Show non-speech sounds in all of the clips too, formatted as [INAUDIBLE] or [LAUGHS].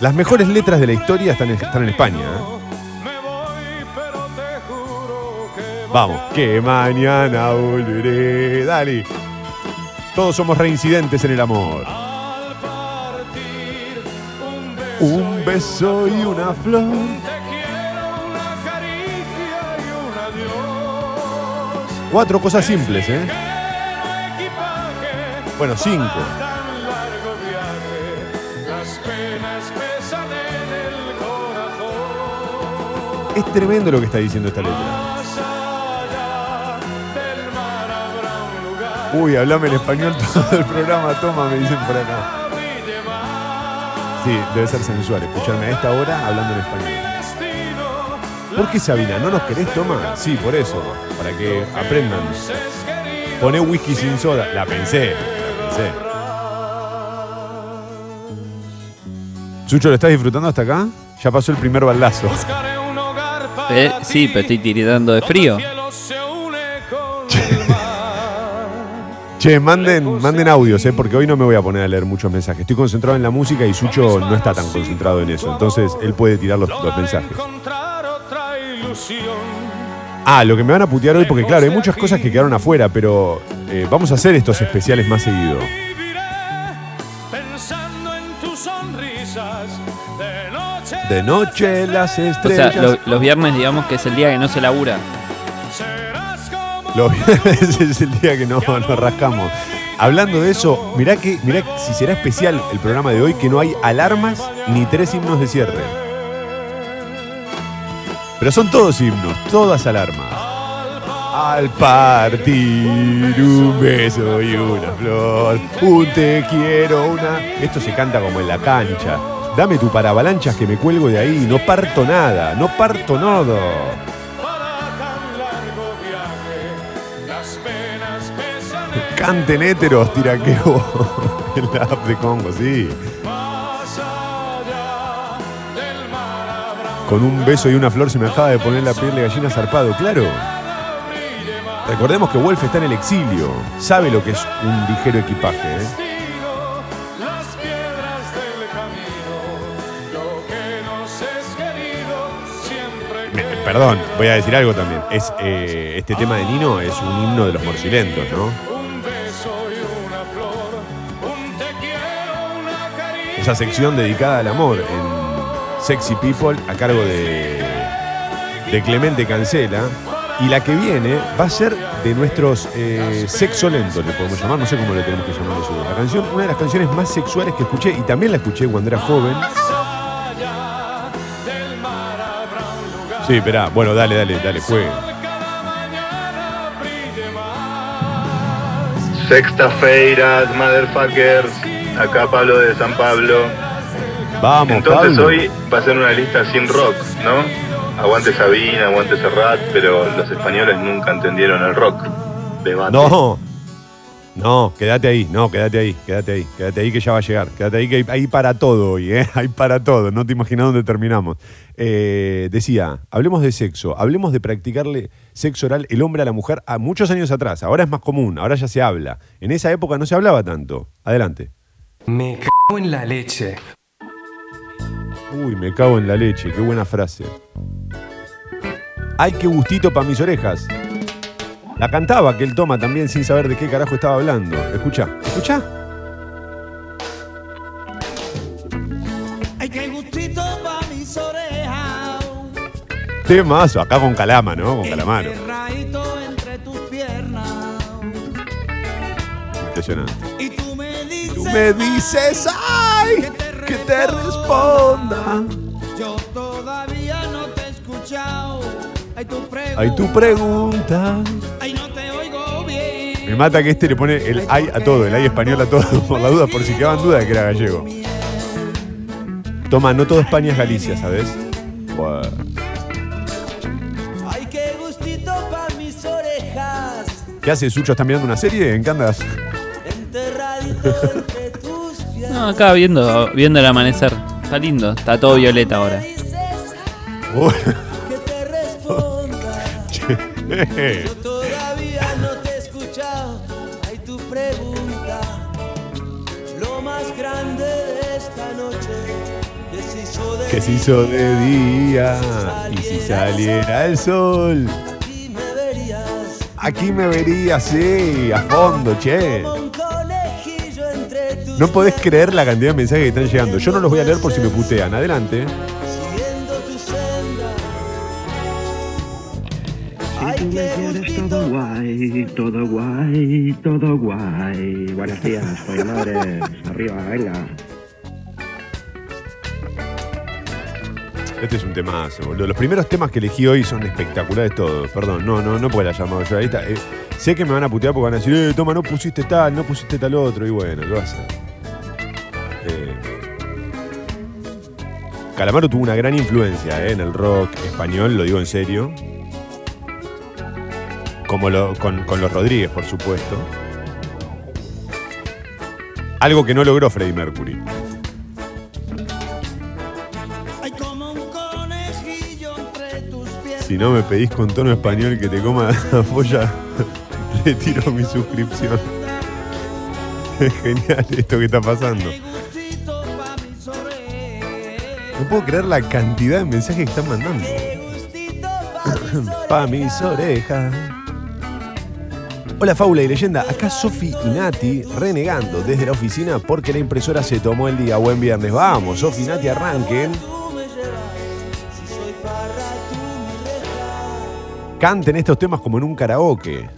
Las mejores letras de la historia están en, España. ¿eh? Vamos, que mañana volveré. Dale. Todos somos reincidentes en el amor. Un beso y una flor. Cuatro cosas simples, ¿eh? Bueno, cinco. Es tremendo lo que está diciendo esta letra. Uy, hablame en español [LAUGHS] todo el programa, toma, me dicen por acá. Sí, debe ser sensual escucharme a esta hora hablando en español. ¿Por qué Sabina? ¿No nos querés, toma? Sí, por eso, para que aprendan. Poné whisky sin soda. La pensé, la pensé. Sucho, ¿lo estás disfrutando hasta acá? Ya pasó el primer baldazo. Eh, sí, pero estoy tiritando de frío. [LAUGHS] Che, manden, manden audios, eh, porque hoy no me voy a poner a leer muchos mensajes. Estoy concentrado en la música y Sucho no está tan concentrado en eso. Entonces él puede tirar los, los mensajes. Ah, lo que me van a putear hoy, porque claro, hay muchas cosas que quedaron afuera, pero eh, vamos a hacer estos especiales más seguido. De noche las O sea, estrellas. lo- los viernes digamos que es el día que no se labura. Los [LAUGHS] viernes es el día que no, nos rascamos. Hablando de eso, mirá que, mirá si será especial el programa de hoy que no hay alarmas ni tres himnos de cierre. Pero son todos himnos, todas alarmas. Al partir un beso y una flor, un te quiero, una. Esto se canta como en la cancha. Dame tu paravalanchas que me cuelgo de ahí. No parto nada, no parto nodo. Canten héteros, tiraqueo. [LAUGHS] En la app de Congo, sí. Con un beso y una flor se me acaba de poner la piel de gallina zarpado, claro. Recordemos que Wolf está en el exilio. Sabe lo que es un ligero equipaje. ¿eh? Perdón, voy a decir algo también. Es, eh, este tema de Nino es un himno de los morcilentos, ¿no? Esa sección dedicada al amor en Sexy People a cargo de, de Clemente Cancela. Y la que viene va a ser de nuestros eh, sexo lento, le podemos llamar, no sé cómo le tenemos que llamar nosotros. La canción, una de las canciones más sexuales que escuché, y también la escuché cuando era joven. Sí, esperá, bueno, dale, dale, dale, juegue. Sexta-feira, motherfuckers. Acá Pablo de San Pablo. Vamos, Entonces Pablo. hoy va a ser una lista sin rock, ¿no? Aguante Sabina, aguante Serrat, pero los españoles nunca entendieron el rock. Debate. No, no, quédate ahí, no, quédate ahí, quédate ahí, quédate ahí que ya va a llegar, quédate ahí que hay, hay para todo hoy, ¿eh? hay para todo, no te imaginas dónde terminamos. Eh, decía, hablemos de sexo, hablemos de practicarle sexo oral el hombre a la mujer a muchos años atrás, ahora es más común, ahora ya se habla, en esa época no se hablaba tanto. Adelante. Me cago en la leche. Uy, me cago en la leche, qué buena frase. Ay, qué gustito para mis orejas. La cantaba aquel toma también sin saber de qué carajo estaba hablando. Escucha, escucha. Ay, qué gustito pa' mis orejas. Temazo, acá con Calama, ¿no? Con Calamaro. Enterradito entre tus piernas. Impresionante. Y tú me dices. Tú me dices, ay, que te responda. Yo Ay, tu pregunta. Ay, tu pregunta. Ay, no te oigo bien. Me mata que este le pone el ay a todo, el ay español a todo, por la duda, por si quedaban dudas de que era gallego. Toma, no todo España es Galicia, ¿sabes? Buah. Ay, qué gustito pa' mis orejas. ¿Qué haces, Sucho? ¿Estás mirando una serie? ¿En qué andas? Enterradito entre tus [LAUGHS] piernas. No, acá viendo, viendo el amanecer. Está lindo, está todo violeta ahora. Uy. Yo todavía no te he escuchado. Hay tu pregunta. Lo más grande de esta noche es que se hizo de día y si saliera el sol. Aquí me verías, sí, a fondo, che. No podés creer la cantidad de mensajes que están llegando. Yo no los voy a leer por si me putean. Adelante. Todo guay, todo guay. Buenos días, folladores. Arriba, venga. Este es un temazo, boludo. Los primeros temas que elegí hoy son espectaculares todos. Perdón, no, no, no puedo la llamado yo. Ahí. Eh, sé que me van a putear porque van a decir, eh, toma, no pusiste tal, no pusiste tal otro. Y bueno, ¿qué va a hacer? Eh, Calamaro tuvo una gran influencia eh, en el rock español, lo digo en serio. Como lo- con, con los Rodríguez, por supuesto. Algo que no logró Freddie Mercury. Si no me pedís con tono español que te coma [LAUGHS] la polla, retiro mi suscripción. Es genial esto que está pasando. No puedo creer la cantidad de mensajes que están mandando. Pa' [CLEARS THROAT] mis orejas. Hola Faula y Leyenda, acá Sofi y Nati renegando desde la oficina porque la impresora se tomó el día. Buen viernes, vamos, Sofi y Nati arranquen. Canten estos temas como en un karaoke.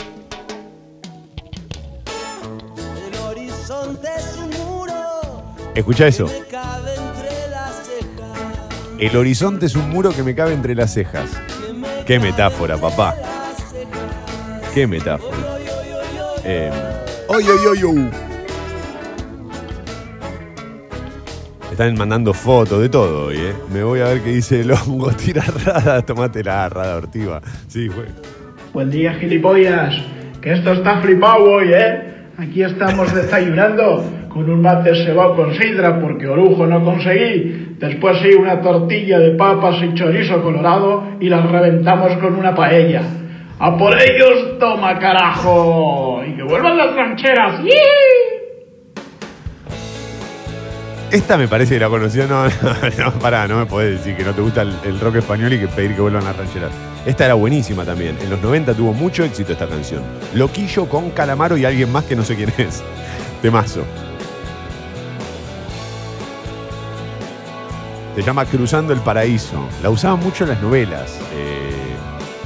Escucha eso. El horizonte es un muro que me cabe entre las cejas. Qué metáfora, papá. Qué metáfora. Eh, oy, oy, oy, oy. Están mandando fotos de todo hoy, ¿eh? Me voy a ver qué dice el hongo. [LAUGHS] Tira rada, tomate la rada ortiva. Sí, fue. Buen día, gilipollas. Que esto está flipado hoy, ¿eh? Aquí estamos desayunando con un mate cebado con sidra porque orujo no conseguí. Después sí, una tortilla de papas y chorizo colorado y las reventamos con una paella. ¡A por ellos, toma carajo! ¡Y que vuelvan las rancheras! Esta me parece que la conocía. No, [LAUGHS] no, no, pará, no me podés decir que no te gusta el, el rock español y que pedir que vuelvan las rancheras. Esta era buenísima también. En los 90 tuvo mucho éxito esta canción. Loquillo con Calamaro y alguien más que no sé quién es. [LAUGHS] Temazo. Se llama Cruzando el Paraíso. La usaban mucho en las novelas. eh,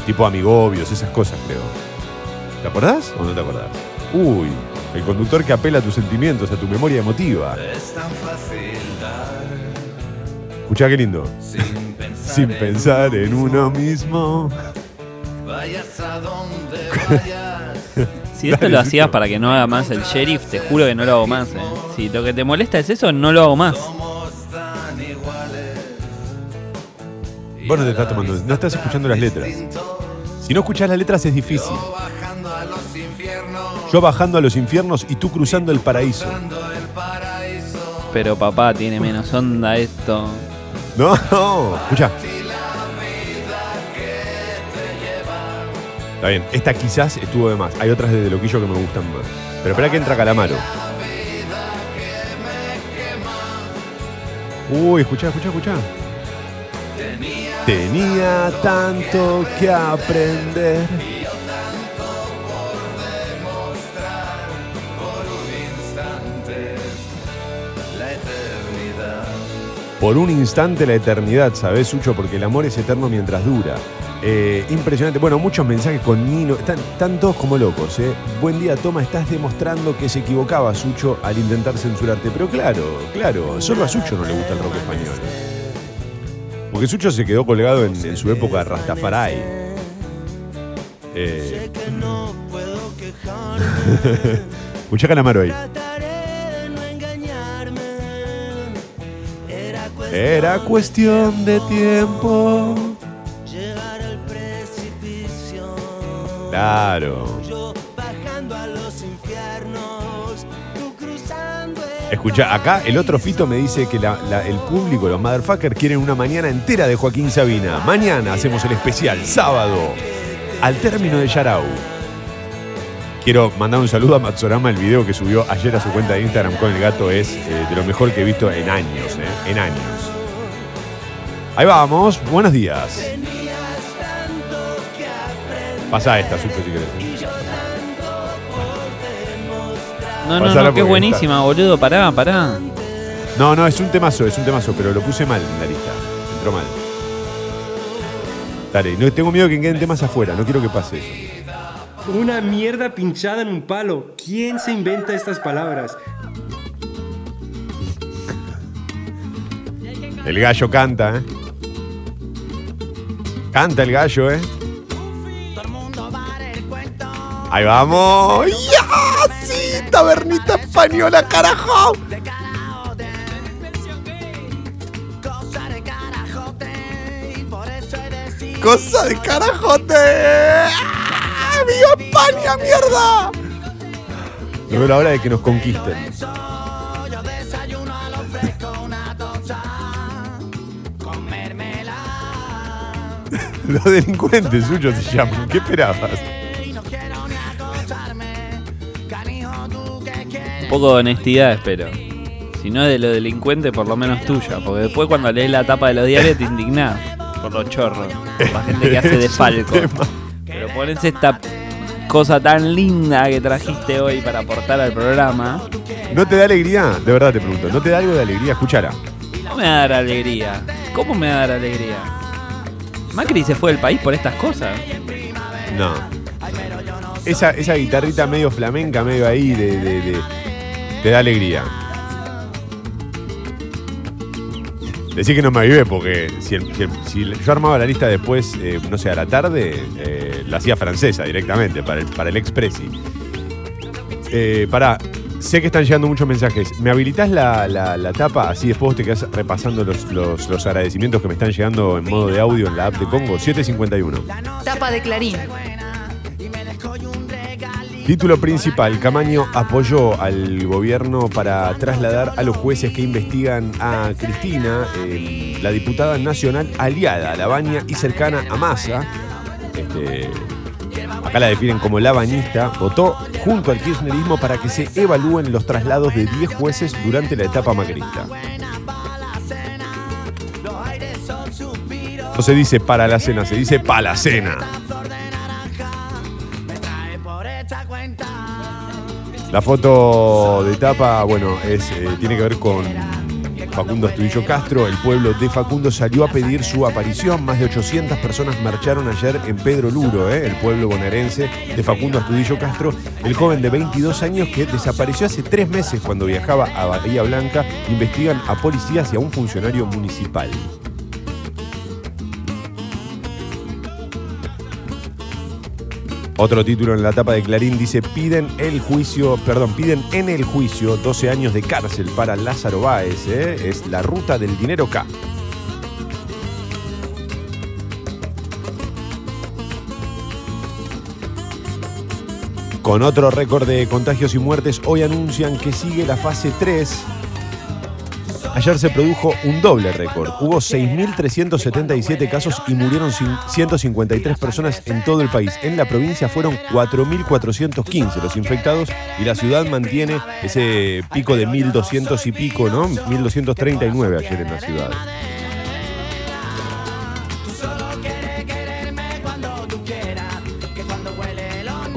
tipo Amigobios, esas cosas, creo. ¿Te acordás o no te acordás? Uy, el conductor que apela a tus sentimientos, a tu memoria emotiva. Escuchá qué lindo. Sin [LAUGHS] pensar en uno mismo. [LAUGHS] Si esto Dale, lo hacías para que no haga más el sheriff, te juro que no lo hago más. eh. Si lo que te molesta es eso, no lo hago más. Vos no te estás tomando, no estás escuchando las letras. Si no escuchás las letras es difícil. Yo bajando a los infiernos y tú cruzando el paraíso. Pero papá, tiene menos onda esto. No, no. Escucha. Está bien, esta quizás estuvo de más. Hay otras de Loquillo que me gustan más. Pero espera que entra Calamaro. Uy, escuchá, escuchá, escuchá. Tenía tanto que aprender. Por un instante la eternidad, ¿sabes, Sucho? Porque el amor es eterno mientras dura. Eh, impresionante. Bueno, muchos mensajes con Nino. Están, están todos como locos, ¿eh? Buen día, Toma. Estás demostrando que se equivocaba Sucho al intentar censurarte. Pero claro, claro, solo a Sucho no le gusta el rock español. Porque Sucho se quedó colgado en, su época Rastafari. Eh, [LAUGHS] escuchá Calamaro ahí. De Era cuestión de tiempo. llegar al precipicio. Claro. Escucha, acá el otro Fito me dice que el público, los motherfuckers, quieren una mañana entera de Joaquín Sabina. Mañana hacemos el especial, sábado, al término de Yarau. Quiero mandar un saludo a Matsorama, el video que subió ayer a su cuenta de Instagram con el gato es eh, de lo mejor que he visto en años, eh, en años. Ahí vamos, buenos días. Pasa esta, Sucho, si querés. No, no, no, que es porque buenísima, boludo. Pará, pará. No, no, es un temazo, es un temazo, pero lo puse mal en la lista. Entró mal. Dale, no, tengo miedo que queden temas afuera, no quiero que pase eso. Una mierda pinchada en un palo. ¿Quién se inventa estas palabras? El gallo canta, ¿eh? Canta el gallo, ¿eh? Ahí vamos. ¡Ya! ¡Sí! Tabernita española, carajo. Cosa de carajote. ¡Ah! ¡Viva España, mierda! Llegó la hora de que nos conquisten. [LAUGHS] Los delincuentes suyos se llaman. ¿Qué esperabas? Poco de honestidad espero. Si no de los delincuentes, por lo menos tuya. Porque después cuando lees la tapa de los diarios te indignás por los chorros. Por la gente que hace de [LAUGHS] Es falco. Pero pones esta cosa tan linda que trajiste hoy para aportar al programa. ¿No te da alegría? De verdad te pregunto. ¿No te da algo de alegría? Escuchara. No me va a dar alegría. ¿Cómo me va a dar alegría? Macri se fue del país por estas cosas. No. Esa, esa guitarrita medio flamenca, medio ahí, de, de- de- te da alegría. Decir que no me avivé porque si, yo armaba la lista después, eh, no sé, a la tarde, eh, la hacía francesa directamente para el, para el Expressi. Eh, pará, sé que están llegando muchos mensajes. ¿Me habilitas la, la- tapa? Así después te quedás repasando los, los- los agradecimientos que me están llegando en modo de audio en la app de Congo. 751. Tapa de Clarín. Título principal, Camaño apoyó al gobierno para trasladar a los jueces que investigan a Cristina, eh, la diputada nacional aliada a la baña y cercana a Massa. Este, acá la definen como la bañista, votó junto al kirchnerismo para que se evalúen los traslados de 10 jueces durante la etapa macrista. No se dice para la cena, se dice para la cena. La foto de tapa, bueno, es, eh, tiene que ver con Facundo Astudillo Castro. El pueblo de Facundo salió a pedir su aparición. Más de 800 personas marcharon ayer en Pedro Luro, eh, el pueblo bonaerense de Facundo Astudillo Castro, el joven de 22 años que desapareció hace tres meses cuando viajaba a Bahía Blanca. Investigan a policías y a un funcionario municipal. Otro título en la tapa de Clarín dice piden el juicio, perdón, piden en el juicio 12 años de cárcel para Lázaro Báez, ¿eh? es la ruta del dinero K. Con otro récord de contagios y muertes, hoy anuncian que sigue la fase 3. Ayer se produjo un doble récord. Hubo 6.377 casos y murieron cin- 153 personas en todo el país. En la provincia fueron 4.415 los infectados y la ciudad mantiene ese pico de 1.200 y pico, ¿no? 1.239 ayer en la ciudad.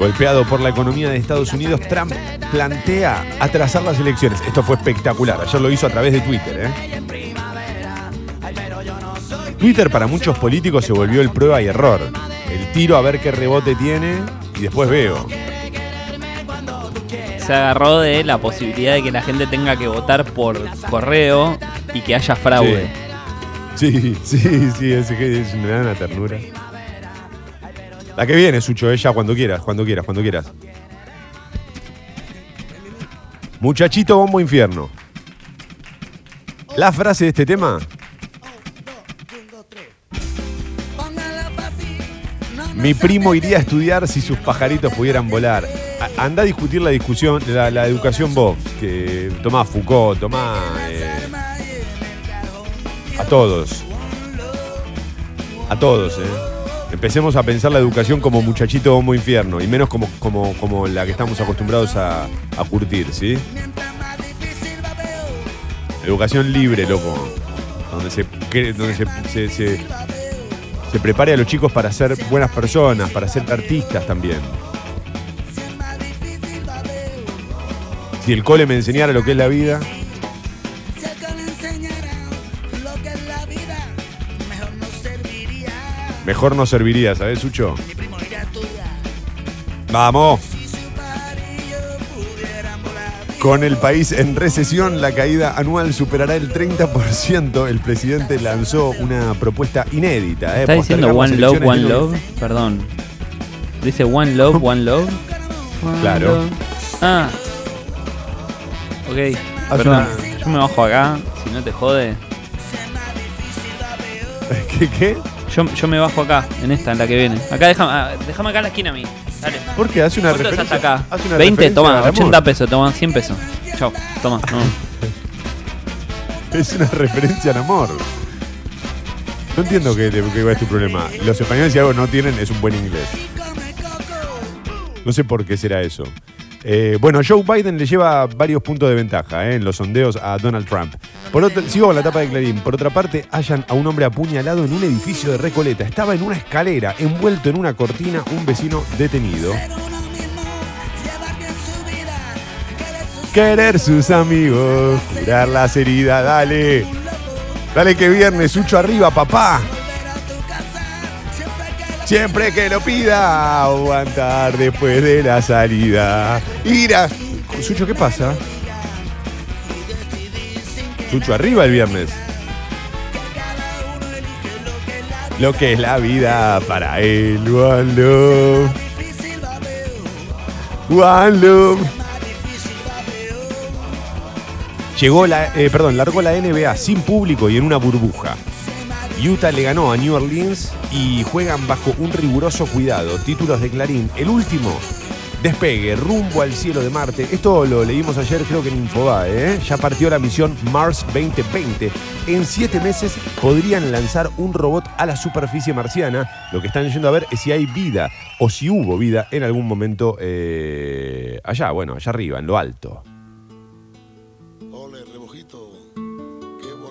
Golpeado por la economía de Estados Unidos, Trump plantea atrasar las elecciones. Esto fue espectacular. Ayer lo hizo a través de Twitter. ¿eh? Twitter para muchos políticos se volvió el prueba y error. El tiro a ver qué rebote tiene y después veo. Se agarró de la posibilidad de que la gente tenga que votar por correo y que haya fraude. Sí, sí, sí, es que es- me da una ternura. La que viene, Sucho, ella cuando quieras, cuando quieras, cuando quieras. Muchachito bombo infierno. La frase de este tema. Mi primo iría a estudiar si sus pajaritos pudieran volar. Anda a discutir la discusión, la, la educación vos, que tomá Foucault, tomá eh, a todos. A todos, eh. Empecemos a pensar la educación como muchachito homo infierno y menos como, como, como la que estamos acostumbrados a, a curtir, ¿sí? Educación libre, loco. donde se, donde se- se prepare a los chicos para ser buenas personas, para ser artistas también. Si el cole me enseñara lo que es la vida, mejor no serviría, ¿sabes, Sucho? Vamos. Con el país en recesión, la caída anual superará el 30%. El presidente lanzó una propuesta inédita. ¿eh? ¿Está diciendo One Love, One de. Love? Perdón. Dice One Love, One Love. One Claro. Love. Ah. Ok. Haz Perdón. una- Yo me bajo acá, si no te jode. [LAUGHS] ¿Qué? qué? Yo, yo me bajo acá, en esta, en la que viene. Acá déjame, ah, déjame acá en la esquina a mí. Dale. Porque hace una ¿Cuánto es referencia. hasta acá? hace una 20, referencia toma, al amor. 80 pesos, toma, 100 pesos. Chau, toma. no. [LAUGHS] Es una referencia al amor. No entiendo qué, qué es tu problema. Los españoles si algo no tienen es un buen inglés. No sé por qué será eso. Eh, bueno, Joe Biden le lleva varios puntos de ventaja eh, en los sondeos a Donald Trump. Por otro, sigo con la tapa de Clarín. Por otra parte, hallan a un hombre apuñalado en un edificio de Recoleta. Estaba en una escalera, envuelto en una cortina, un vecino detenido. Querer sus amigos, curar las heridas, dale. Dale que viernes, Sucho arriba, papá. Siempre que lo pida, aguantar después de la salida. Ira. Sucho, ¿qué pasa? Sucho arriba el viernes. Lo que es la vida para él, One Love. One Love. Llegó la, eh, perdón, largó la NBA sin público y en una burbuja. Utah le ganó a New Orleans y juegan bajo un riguroso cuidado. Títulos de Clarín. El último despegue rumbo al cielo de Marte. Esto lo leímos ayer, creo que en Infobae. ¿eh? Ya partió la misión Mars 2020. En siete meses podrían lanzar un robot a la superficie marciana. Lo que están yendo a ver es si hay vida o si hubo vida en algún momento eh, allá, bueno, allá arriba, en lo alto.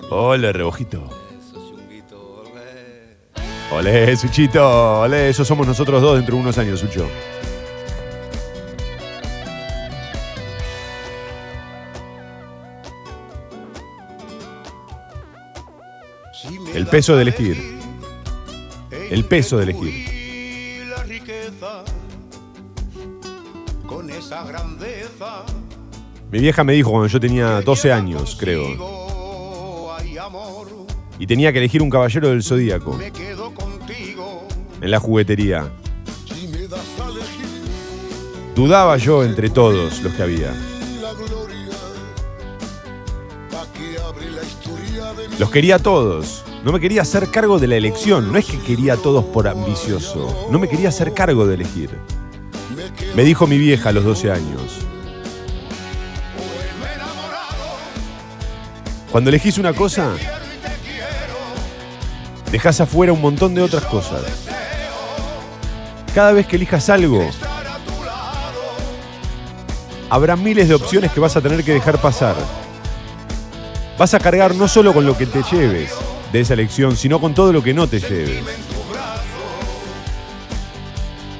Ole, rebojito. Ole, Suchito. Ole, eso somos nosotros dos dentro de unos años, Sucho. El peso de elegir. El peso de elegir. la riqueza con esa grandeza Mi vieja me dijo cuando yo tenía 12 años, creo, y tenía que elegir un caballero del zodíaco me quedo contigo en la juguetería. Dudaba yo entre todos los que había. Los quería a todos. No me quería hacer cargo de la elección. No es que quería a todos por ambicioso. No me quería hacer cargo de elegir. Me dijo mi vieja a los 12 años. Cuando elegís una cosa, dejás afuera un montón de otras cosas. Cada vez que elijas algo, habrá miles de opciones que vas a tener que dejar pasar. Vas a cargar no solo con lo que te lleves de esa elección, sino con todo lo que no te lleves.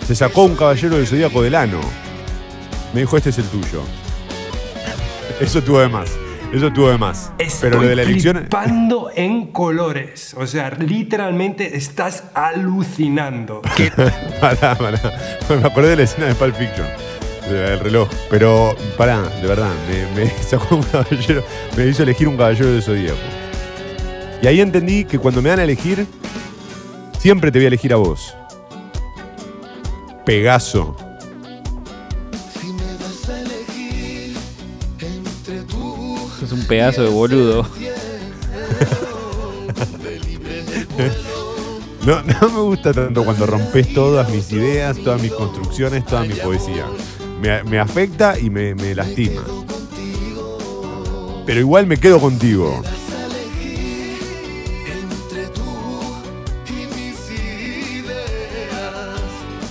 Se sacó un caballero del zodíaco del ano. Me dijo, este es el tuyo. Eso tuvo de más. Eso tuvo de más. Pero lo de la elección. flipando en colores. O sea, literalmente estás alucinando. [LAUGHS] Pará, pará. Me acordé de la escena de Pulp Fiction. El reloj. Pero, pará, de verdad. Me, me [LAUGHS] sacó un caballero. Me hizo elegir un caballero del zodíaco. Y ahí entendí que cuando me dan a elegir, siempre te voy a elegir a vos. Pegaso. Es un pedazo de boludo. No, no me gusta tanto cuando rompes todas mis ideas, todas mis construcciones, toda mi poesía. Me, me afecta y me, me lastima. Pero igual me quedo contigo.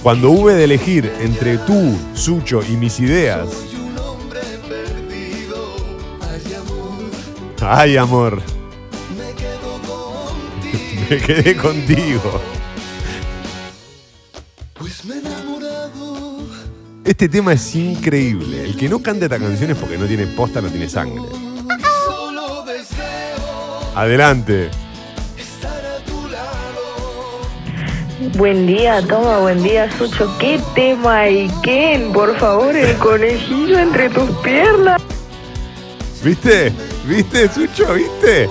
Cuando hube de elegir entre tú, Sucho y mis ideas. Ay, amor. [LAUGHS] Me quedé contigo. Este tema es increíble. El que no canta esta canción es porque no tiene posta, no tiene sangre. Adelante. Buen día, toma, buen día, Sucho. ¿Qué tema y Ken? Por favor, el conejillo entre tus piernas. ¿Viste? ¿Viste, Sucho? ¿Viste?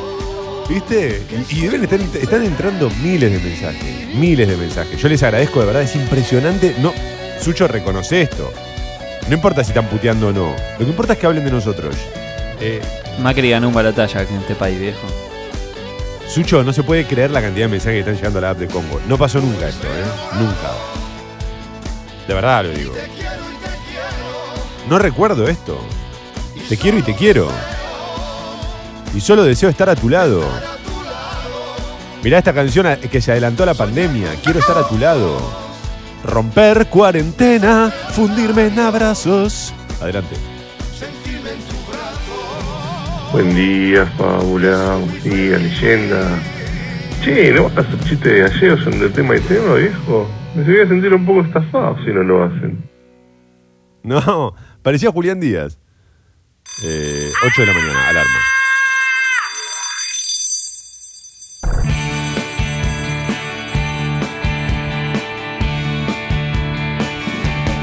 ¿Viste? Y, y deben estar están entrando miles de mensajes. Miles de mensajes. Yo les agradezco, de verdad, es impresionante. No, Sucho reconoce esto. No importa si están puteando o no. Lo que importa es que hablen de nosotros. Eh, Macri ganó un batalla en este país, viejo. Sucho, no se puede creer la cantidad de mensajes que están llegando a la app de Congo. No pasó nunca esto, ¿eh? Nunca. De verdad lo digo. No recuerdo esto. Te quiero y te quiero. Y solo deseo estar a tu lado. Mirá esta canción que se adelantó a la pandemia. Quiero estar a tu lado. Romper cuarentena, fundirme en abrazos. Adelante. Buen día, Fábula. Buen día, leyenda. Che, ¿no vas a hacer chiste de gallegos en el tema y tema, viejo? Me voy a sentir un poco estafado si no lo hacen. No, parecía Julián Díaz. Eh, 8 de la mañana, alarma.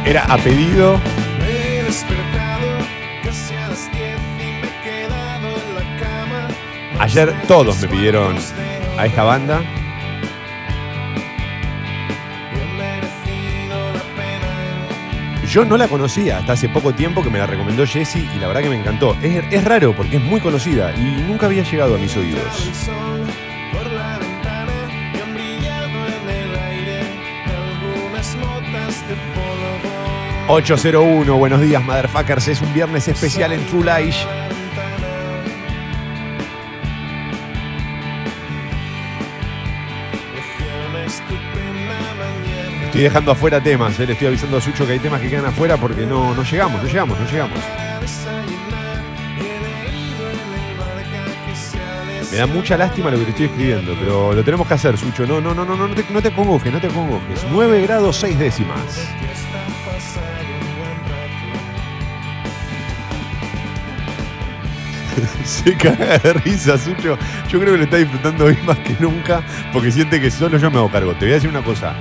Era a pedido. Ayer todos me pidieron a esta banda. Yo no la conocía hasta hace poco tiempo que me la recomendó Jesse y la verdad que me encantó. Es, es raro porque es muy conocida y nunca había llegado a mis oídos. El sol por la ventana y han brillado en el aire algunas motas de polvo. 801, buenos días, motherfuckers. Es un viernes especial en True Life. Estoy dejando afuera temas, eh, le estoy avisando a Sucho que hay temas que quedan afuera porque no, no llegamos, no llegamos, no llegamos. Me da mucha lástima lo que te estoy escribiendo, pero lo tenemos que hacer, Sucho. No, no, no, no, no, te, no te acongojes, no te acongojes. 9 grados 6 décimas. [LAUGHS] Se caga de risa, Sucho. Yo creo que lo está disfrutando hoy más que nunca porque siente que solo yo me hago cargo. Te voy a decir una cosa.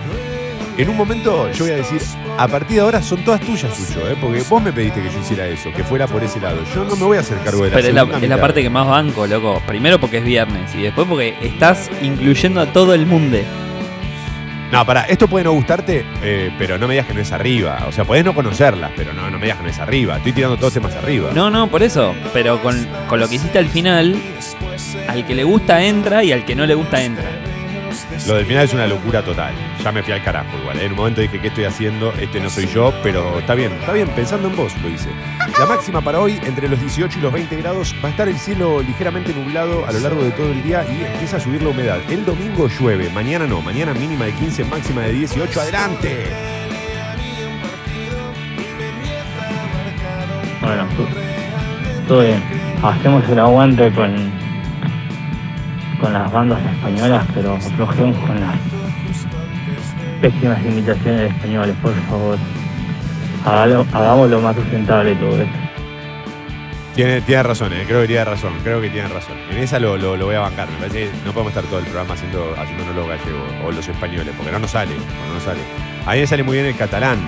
En un momento yo voy a decir, a partir de ahora son todas tuyas, Sucho, ¿eh? porque vos me pediste que yo hiciera eso, que fuera por ese lado. Yo no me voy a hacer cargo de la Pero es la, es parte que más banco, loco. Primero porque es viernes y después porque estás incluyendo a todo el mundo. No, pará, esto puede no gustarte, eh, pero no me digas que no es arriba. O sea, podés no conocerlas, pero no, no me digas que no es arriba. Estoy tirando todos temas arriba. No, no, por eso. Pero con, con lo que hiciste al final, al que le gusta entra y al que no le gusta entra. Lo del final es una locura total. Ya me fui al carajo igual. ¿eh? En un momento dije, ¿qué estoy haciendo? Este no soy yo, pero está bien, está bien, pensando en vos lo hice. La máxima para hoy, entre los 18 y los 20 grados, va a estar el cielo ligeramente nublado a lo largo de todo el día y empieza a subir la humedad. El domingo llueve, mañana no, mañana mínima de 15, máxima de 18. ¡Adelante! Bueno, todo bien. Hacemos el aguante con, con las bandas españolas, pero aflojemos con las pésimas imitaciones de españoles, por favor. Hágalo- hagámoslo más sustentable todo esto. Tiene, tiene razón, eh, creo que tiene razón, creo que tiene razón. En esa lo, lo- lo voy a bancar. Me parece que no podemos estar todo el programa haciendo, haciéndonos los gallegos o los españoles, porque no nos sale, no nos sale. A mí me sale muy bien el catalán.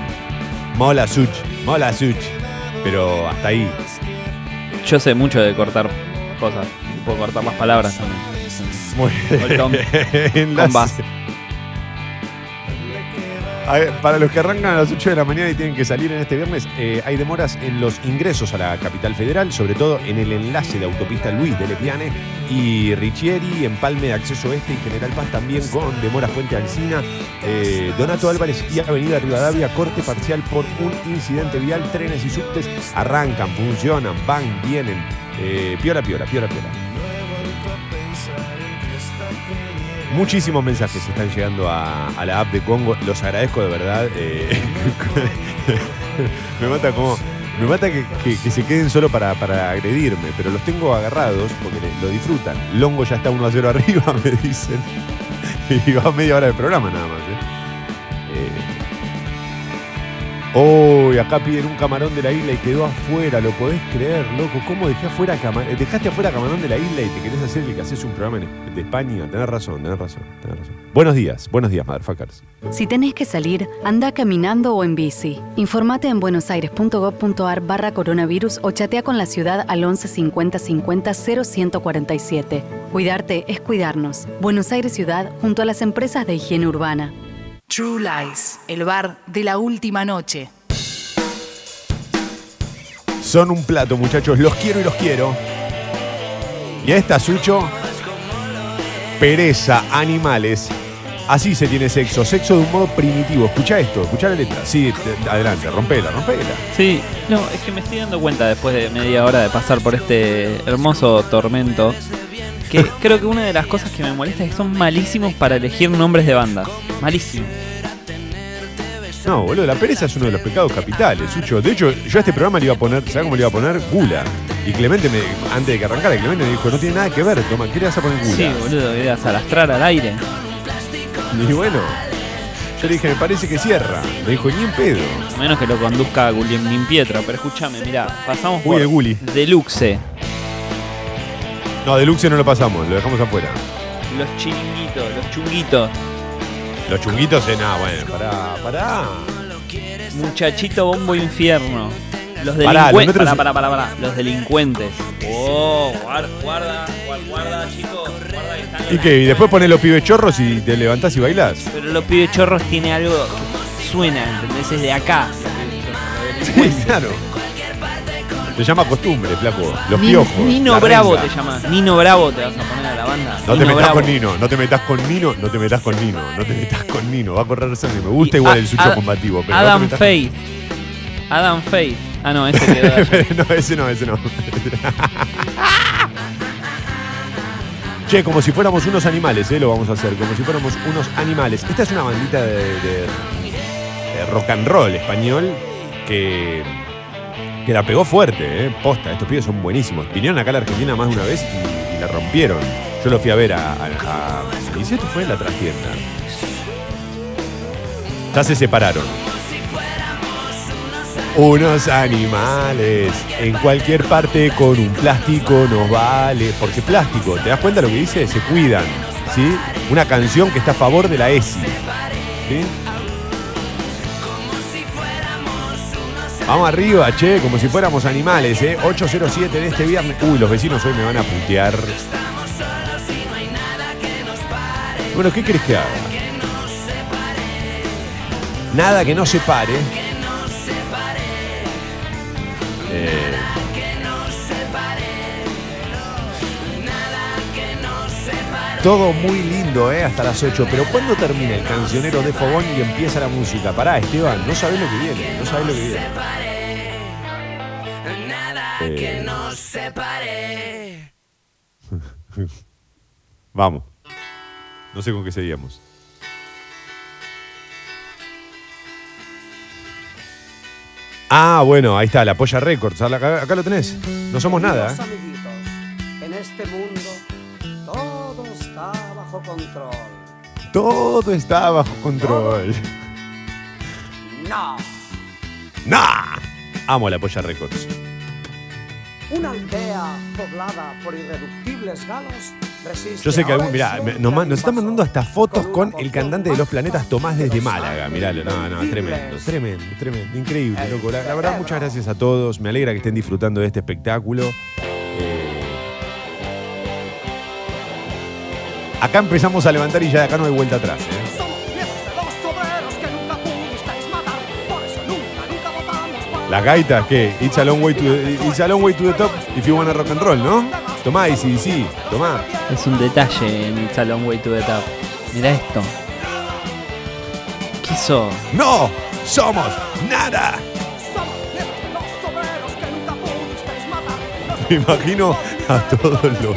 Mola such, mola such. Pero hasta ahí. Yo sé mucho de cortar cosas. Puedo cortar las palabras también. Muy bien. [LAUGHS] A ver, para los que arrancan a las 8 de la mañana y tienen que salir en este viernes, eh, hay demoras en los ingresos a la capital federal, sobre todo en el enlace de autopista Luis de Lepiane y Richieri, Empalme de Acceso Este y General Paz también con demora Fuente Alcina, eh, Donato Álvarez y Avenida Rivadavia, corte parcial por un incidente vial, trenes y subtes arrancan, funcionan, van, vienen, eh, piola, piola, piola, piola. Muchísimos mensajes están llegando a, la app de Congo. Los agradezco de verdad. eh, [LAUGHS] me mata como. Me mata que, que- se queden solo para, para agredirme, pero los tengo agarrados porque lo disfrutan. Longo ya está 1 a 0 [LAUGHS] arriba, me dicen. y va media hora de programa nada más. Uy, acá piden un camarón de la isla y quedó afuera, lo podés creer, loco. ¿Cómo dejé afuera dejaste afuera camarón de la isla y te querés hacer el que haces un programa de España? Tenés razón, tenés razón, tenés razón. Buenos días, buenos días, motherfuckers. Si tenés que salir, anda caminando o en bici. Informate en buenosaires.gov.ar barra coronavirus o chatea con la ciudad al 11 50 50 0147. Cuidarte es cuidarnos. Buenos Aires Ciudad junto a las empresas de higiene urbana. True Lies, el bar de la última noche. Son un plato, muchachos. Los quiero y los quiero. Y a esta, Sucho. Pereza, animales. Así se tiene sexo. Sexo de un modo primitivo. Escucha esto, escucha la letra. Sí, te- adelante, rompela, rompela. Sí, no, es que me estoy dando cuenta después de media hora de pasar por este hermoso tormento que creo que una de las cosas que me molesta es que son malísimos para elegir nombres de bandas. Malísimos. No, boludo, la pereza es uno de los pecados capitales, Sucho. De hecho, yo a este programa le iba a poner, ¿sabes cómo le iba a poner? Gula. Y Clemente, me, antes de que arrancara, Clemente me dijo, no tiene nada que ver, toma, ¿qué le vas a poner gula? Sí, boludo, querías alastrar al aire. Y bueno, yo le dije, me parece que cierra. Me dijo, ni en pedo. A menos que lo conduzca Guglielmin Pietro. Pero escúchame, mirá, pasamos Uy, por el. Deluxe, No, Deluxe no lo pasamos, lo dejamos afuera. los chiringuitos, los chunguitos, Los chunguitos, eh, nada, bueno, pará, pará. muchachito bombo infierno. Los Pará, los delincuentes. metros- Pará, pará, pará, pará. Los delincuentes. Oh, guarda, guarda, guarda, chicos. Guarda que están ¿Y qué? Y después pones los pibes chorros y te levantás y bailás. Pero los pibes chorros tiene algo que suena, ¿entendés? Es de acá. Sí, claro. Se llama costumbre, flaco. Los Ni- piojos. Nino la Bravo renga. te llamas. Nino Bravo te vas a poner a la banda. No te Nino metas Bravo. con Nino, no te metas con Nino, no te metas con Nino, no te metas con Nino, va a correr sangre. Me gusta Y igual el sucho a- combativo, pero Adam no te metas Faith. Adam Faith. Ah, no, ese quedó allá. [LAUGHS] No, ese no, ese no. Che, como si fuéramos unos animales, ¿eh? Lo vamos a hacer, como si fuéramos unos animales. Esta es una bandita de, de- de rock and roll español que, que la pegó fuerte, ¿eh? Posta, estos pibes son buenísimos. Vinieron acá a la Argentina más de una vez y, la rompieron. Yo lo fui a ver a... a, a- y si esto fue en la trastienda. Ya se separaron. Unos animales en cualquier parte con un plástico nos vale. Porque plástico, ¿te das cuenta lo que dice? Se cuidan. ¿Sí? Una canción que está a favor de la ESI. ¿Sí? Vamos arriba, che, como si fuéramos animales, ¿eh? 807 de este viernes. Uy, los vecinos hoy me van a putear. Bueno, ¿qué crees que haga? Nada que no se pare. Todo muy lindo, ¿eh? Hasta las 8. Pero ¿cuándo termina el cancionero de Fogón y empieza la música? Pará, Esteban, no sabés lo que viene. No sabés lo que viene. Eh, [LAUGHS] Vamos. No sé con qué seguíamos. Ah, bueno, ahí está, la Polla Records. Acá, acá lo tenés. No somos nada, ¿eh? amiguitos, en este mundo todo está bajo control. Todo está bajo control. No, ¡Nah! Amo la Polla Records. una aldea poblada por irreductibles galos resiste. Yo sé que algún. Mirá, me- nos, están mandando hasta fotos con el cantante de los planetas Tomás desde Málaga. Miralo, no, no, tremendo, tremendo, tremendo. Increíble, loco. La, la verdad, muchas gracias a todos. Me alegra que estén disfrutando de este espectáculo. Acá empezamos a levantar y ya de acá no hay vuelta atrás. ¿eh? Las gaitas, ¿qué? It's a long way to the, it's a long way to the top if you wanna rock and roll, ¿no? Tomá, y sí, sí, tomá. Es un detalle en It's a Long Way to the Top. Mirá esto. ¿Qué hizo? ¡No! ¡Somos nada! Me imagino a todos los,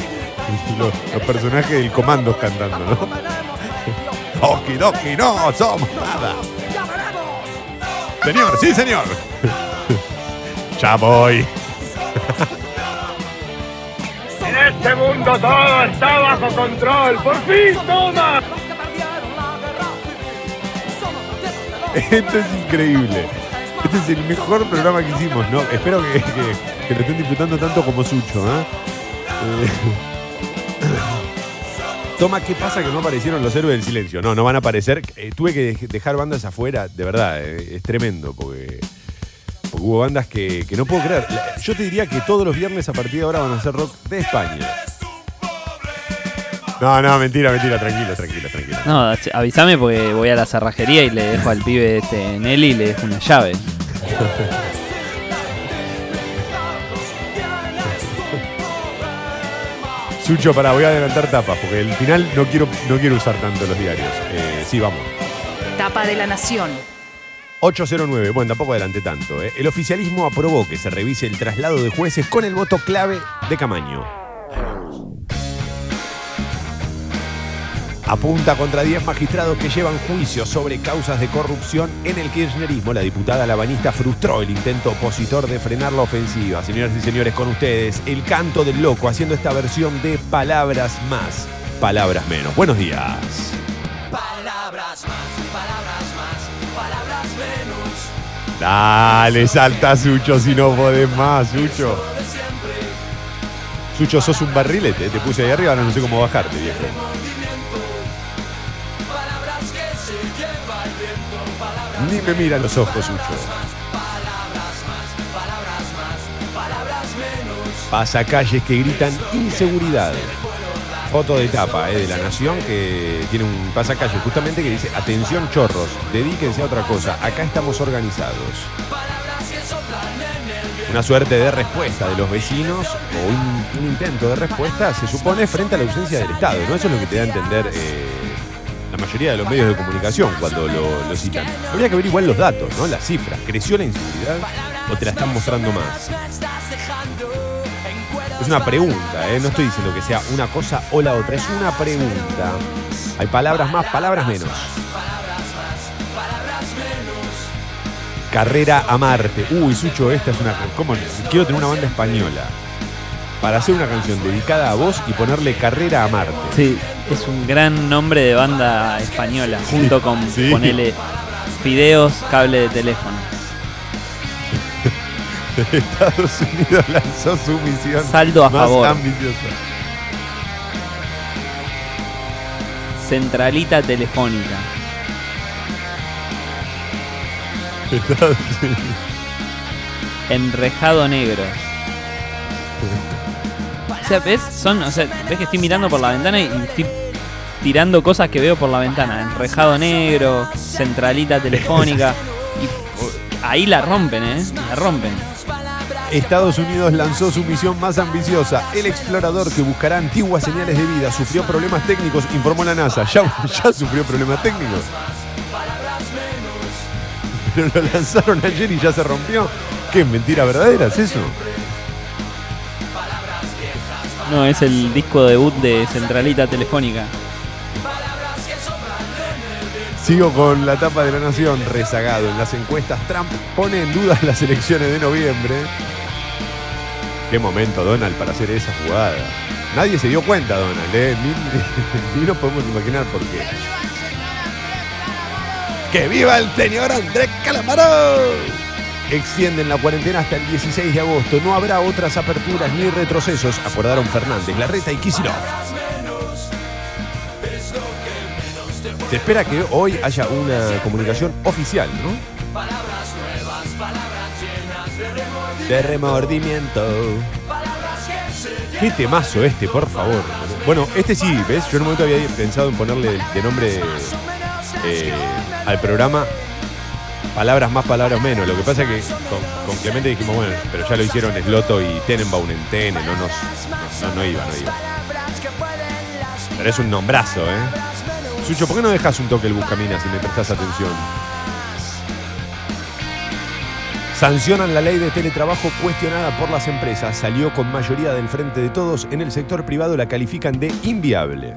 los, los personajes del comando cantando, ¿no? [LAUGHS] Okidoki, no somos nada. Señor, sí, señor. [LAUGHS] ya voy. En este mundo todo está bajo control. Por fin, toma. Esto es increíble. Este es el mejor programa que hicimos, ¿no? Espero que, que- que lo estén disfrutando tanto como Sucho, ¿eh? Eh, Toma, ¿qué pasa que no aparecieron los héroes del silencio? No, no van a aparecer. Eh, tuve que dej- dejar bandas afuera, de verdad, eh, es tremendo, porque, porque hubo bandas que, que no puedo creer. La- Yo te diría que todos los viernes a partir de ahora van a hacer rock de España. No, no, mentira, mentira, tranquilo, tranquilo, tranquilo. No, avísame porque voy a la cerrajería y le dejo al pibe este Nelly y le dejo una llave. [LAUGHS] Sucho, pará, voy a adelantar tapas, porque el final no quiero, no quiero usar tanto los diarios. Eh, sí, vamos. Tapa de la Nación. 809, bueno, tampoco adelante tanto. ¿eh? El oficialismo aprobó que se revise el traslado de jueces con el voto clave de Camaño. Apunta contra 10 magistrados que llevan juicios sobre causas de corrupción en el kirchnerismo. La diputada labanista frustró el intento opositor de frenar la ofensiva. Señoras y señores, con ustedes, el canto del loco haciendo esta versión de palabras más, palabras menos. Buenos días. Palabras más, palabras más, palabras menos. Dale, salta Sucho si no podés más, Sucho. Sucho, sos un barrilete, te puse ahí arriba, ahora no sé cómo bajarte, viejo. Ni me mira los ojos, palabras menos. Pasacalles que gritan inseguridad. Foto de tapa eh, de la Nación que tiene un pasacalle justamente que dice, atención chorros, dedíquense a otra cosa, acá estamos organizados. Una suerte de respuesta de los vecinos o un, un intento de respuesta se supone frente a la ausencia del Estado, ¿no? Eso es lo que te da a entender eh, la mayoría de los medios de comunicación cuando lo, citan. Habría que ver igual los datos, ¿no? Las cifras. ¿Creció la inseguridad o te la están mostrando más? Es una pregunta, ¿eh? no estoy diciendo que sea una cosa o la otra, es una pregunta. Hay palabras más, palabras menos. Carrera a Marte. Uy, Sucho, esta es una. ¿Cómo? Quiero tener una banda española para hacer una canción dedicada a vos y ponerle Carrera a Marte. Sí, es un gran nombre de banda española, junto con sí. ponele fideos, cable de teléfono. [LAUGHS] Estados Unidos lanzó su misión Saldo a más favor. ambiciosa. Centralita telefónica. Estados Unidos. Enrejado negro. O sea, ¿ves? Son, ves que estoy mirando por la ventana y estoy tirando cosas que veo por la ventana. Enrejado negro, centralita telefónica. Y oh, ahí la rompen, ¿eh? La rompen. Estados Unidos lanzó su misión más ambiciosa. El explorador que buscará antiguas señales de vida sufrió problemas técnicos, informó la NASA. Ya, ya sufrió problemas técnicos. Pero lo lanzaron ayer y ya se rompió. ¿Qué? ¿Mentira verdadera? ¿Es eso? No, es el disco debut de Centralita Telefónica. Sigo con la tapa de la nación rezagado en las encuestas. Trump pone en duda las elecciones de noviembre. Qué momento, Donald, para hacer esa jugada. Nadie se dio cuenta, Donald, ¿eh? Ni, ni [LAUGHS] nos podemos imaginar por qué. ¡Que viva el señor Andrés Calamaro! Extienden la cuarentena hasta el 16 de agosto. No habrá otras aperturas ni retrocesos, acordaron Fernández, Larreta y Kicillof. Se espera que hoy haya una comunicación oficial, ¿no? De remordimiento. Qué temazo este, por favor. Bueno, este sí, ¿ves? Yo en un momento había pensado en ponerle de nombre eh, al programa palabras más, palabras menos. Lo que pasa es que con, con Clemente dijimos, bueno, pero ya lo hicieron Sloto y Tenenbaum en no, nos, no, no, iba, no iba. Pero es un nombrazo, ¿eh? Sucho, ¿por qué no dejas un toque el Buscaminas si me prestas atención? Sancionan la ley de teletrabajo cuestionada por las empresas. Salió con mayoría del frente de todos. En el sector privado la califican de inviable.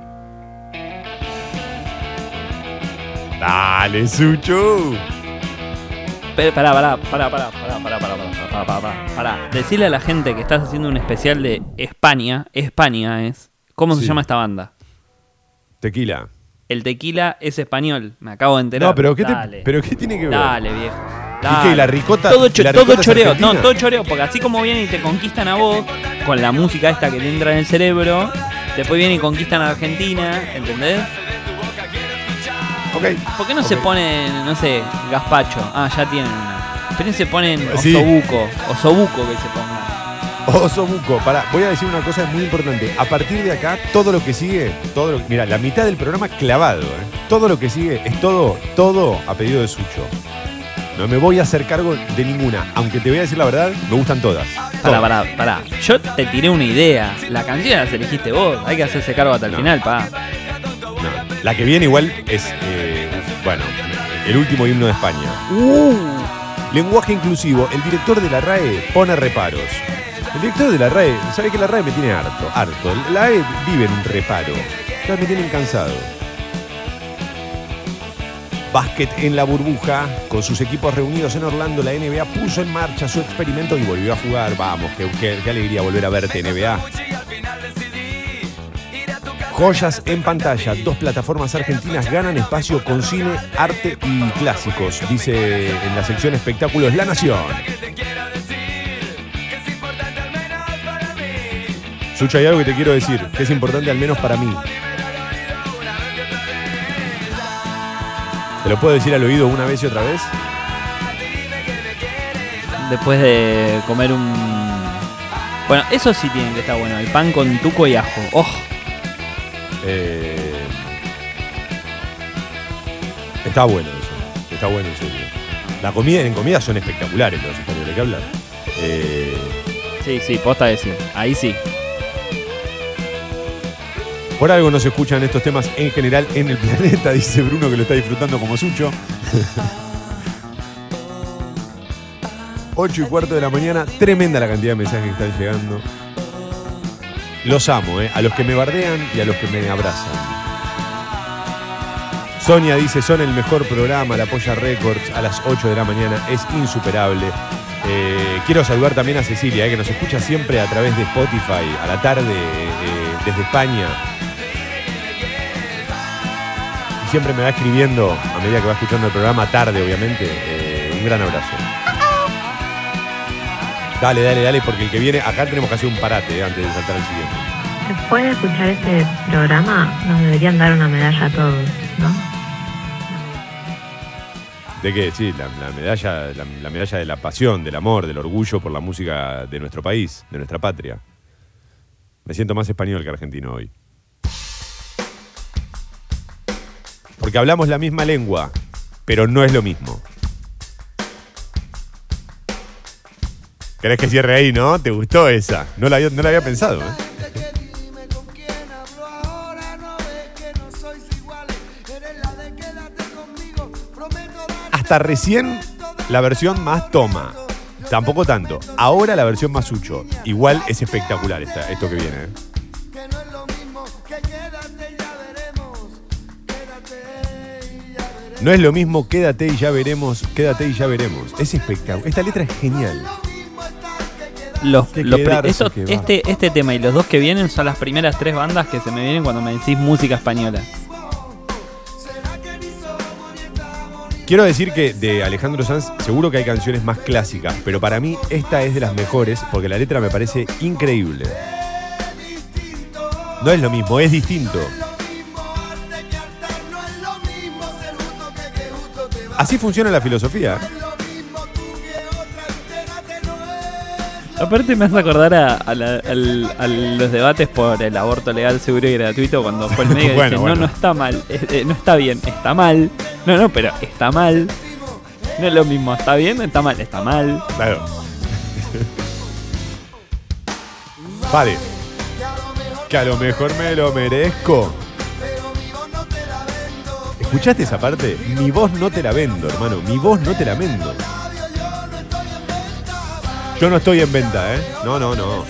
Dale, Sucho. Pará, pará, pará, pará, pará, pará, pará, pará, pará, pará, pará, pará. Decirle a la gente que estás haciendo un especial de España, España es. ¿Cómo se Sí. llama esta banda? Tequila. el tequila es español. Me acabo de enterar. No, pero ¿qué, te- Dale. pero ¿qué tiene que ver? Dale, viejo. ¿Y Dale. qué, la ricota- Todo, cho- la todo ricota es choreo. argentina? No, todo choreo. Porque así como vienen y te conquistan a vos con la música esta que te entra en el cerebro, después vienen y conquistan a Argentina, ¿entendés? Ok. ¿Por qué no se ponen, no sé, gazpacho? Ah, ya tienen una. ¿Por qué se ponen Sí. osobuco? Osobuco que se pongan. Osobuco, pará, voy a decir una cosa muy importante. A partir de acá, todo lo que sigue, todo lo, mira, la mitad del programa clavado, ¿eh? Todo lo que sigue es todo, todo a pedido de Sucho. No me voy a hacer cargo de ninguna, aunque te voy a decir la verdad, me gustan todas. Pará, pará, pará. Yo te tiré una idea. La canción la elegiste vos. Hay que hacerse cargo hasta el No. final, pa. La que viene igual es, eh, bueno, el último himno de España. Uh. Lenguaje inclusivo. El director de la RAE pone reparos. El director de la RAE, ¿sabe que la RAE me tiene harto? Harto. La RAE vive en un reparo. Ya me tienen cansado. Básquet en la burbuja. Con sus equipos reunidos en Orlando, la NBA puso en marcha su experimento y volvió a jugar. Vamos, qué, qué- qué alegría volver a verte, NBA. Joyas en pantalla. Dos plataformas argentinas ganan espacio con cine, arte y clásicos, dice en la sección espectáculos La Nación. Sucho, hay algo que te quiero decir, que es importante al menos para mí. ¿Te lo puedo decir al oído una vez y otra vez? Después de comer un. Bueno, eso sí tiene que estar bueno. El pan con tuco y ajo. ¡Oh! Eh, está bueno eso. Está bueno en serio. La comida, en comida son espectaculares los españoles que hablan. Eh, Sí, sí, posta de sí. Ahí sí. por algo no se escuchan estos temas en general en el [LAUGHS] planeta, dice Bruno que lo está disfrutando como Sucho. [LAUGHS] 8 y cuarto de la mañana, tremenda la cantidad de mensajes que están llegando. Los amo, ¿eh? a los que me bardean y a los que me abrazan. Sonia dice, son el mejor programa, la Polla Records a las 8 de la mañana, es insuperable. Eh, quiero saludar también a Cecilia, eh, que nos escucha siempre a través de Spotify, a la tarde, desde España. Y siempre me va escribiendo, a medida que va escuchando el programa, tarde obviamente. Un gran abrazo. Dale, dale, dale, porque el que viene, acá tenemos que hacer un parate eh, antes de saltar al siguiente. Después de escuchar este programa, nos deberían dar una medalla a todos, ¿no? ¿De qué? Sí, la, la medalla, la, la medalla de la pasión, del amor, del orgullo por la música de nuestro país, de nuestra patria. Me siento más español que argentino hoy. Porque hablamos la misma lengua, pero no es lo mismo. ¿Querés que cierre ahí, no? ¿Te gustó esa? No la, había- pensado, ¿eh? Hasta recién la versión más toma. Tampoco tanto. Ahora la versión más sucho. Igual es espectacular esta- esto que viene. ¿eh? No es lo mismo, quédate y ya veremos, quédate y ya veremos. Es espectacular. Esta letra es genial. Los, este, este tema y los dos que vienen son las primeras tres bandas que se me vienen cuando me decís música española. Quiero decir que de Alejandro Sanz seguro que hay canciones más clásicas, pero para mí esta es de las mejores porque la letra me parece increíble. No es lo mismo, es distinto. Así funciona la filosofía. Aparte me hace acordar a, a la- al- a los debates por el aborto legal, seguro y gratuito cuando fue el [LAUGHS] medio y Bueno, dice, bueno. no, no está mal, eh, eh, no está bien, está mal. No, no, pero está mal. No es lo mismo, está bien, está mal, está mal. Claro. Vale. Que a lo mejor me lo merezco. ¿Escuchaste esa parte? Mi voz no te la vendo, hermano. Mi voz no te la vendo. Yo no estoy en venta, ¿eh? No, no, no.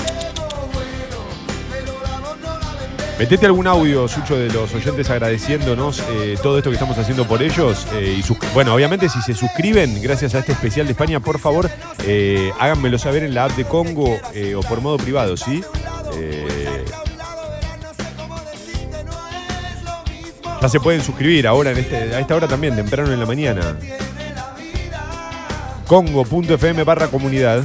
Metete algún audio, Sucho, de los oyentes agradeciéndonos eh, todo esto que estamos haciendo por ellos. eh, y bueno, obviamente, si se suscriben gracias a este especial de España, por favor, eh, háganmelo saber en la app de Congo eh, o por modo privado, ¿sí? Ya se pueden suscribir ahora en este, a esta hora también, temprano en la mañana. Congo.fm barra comunidad.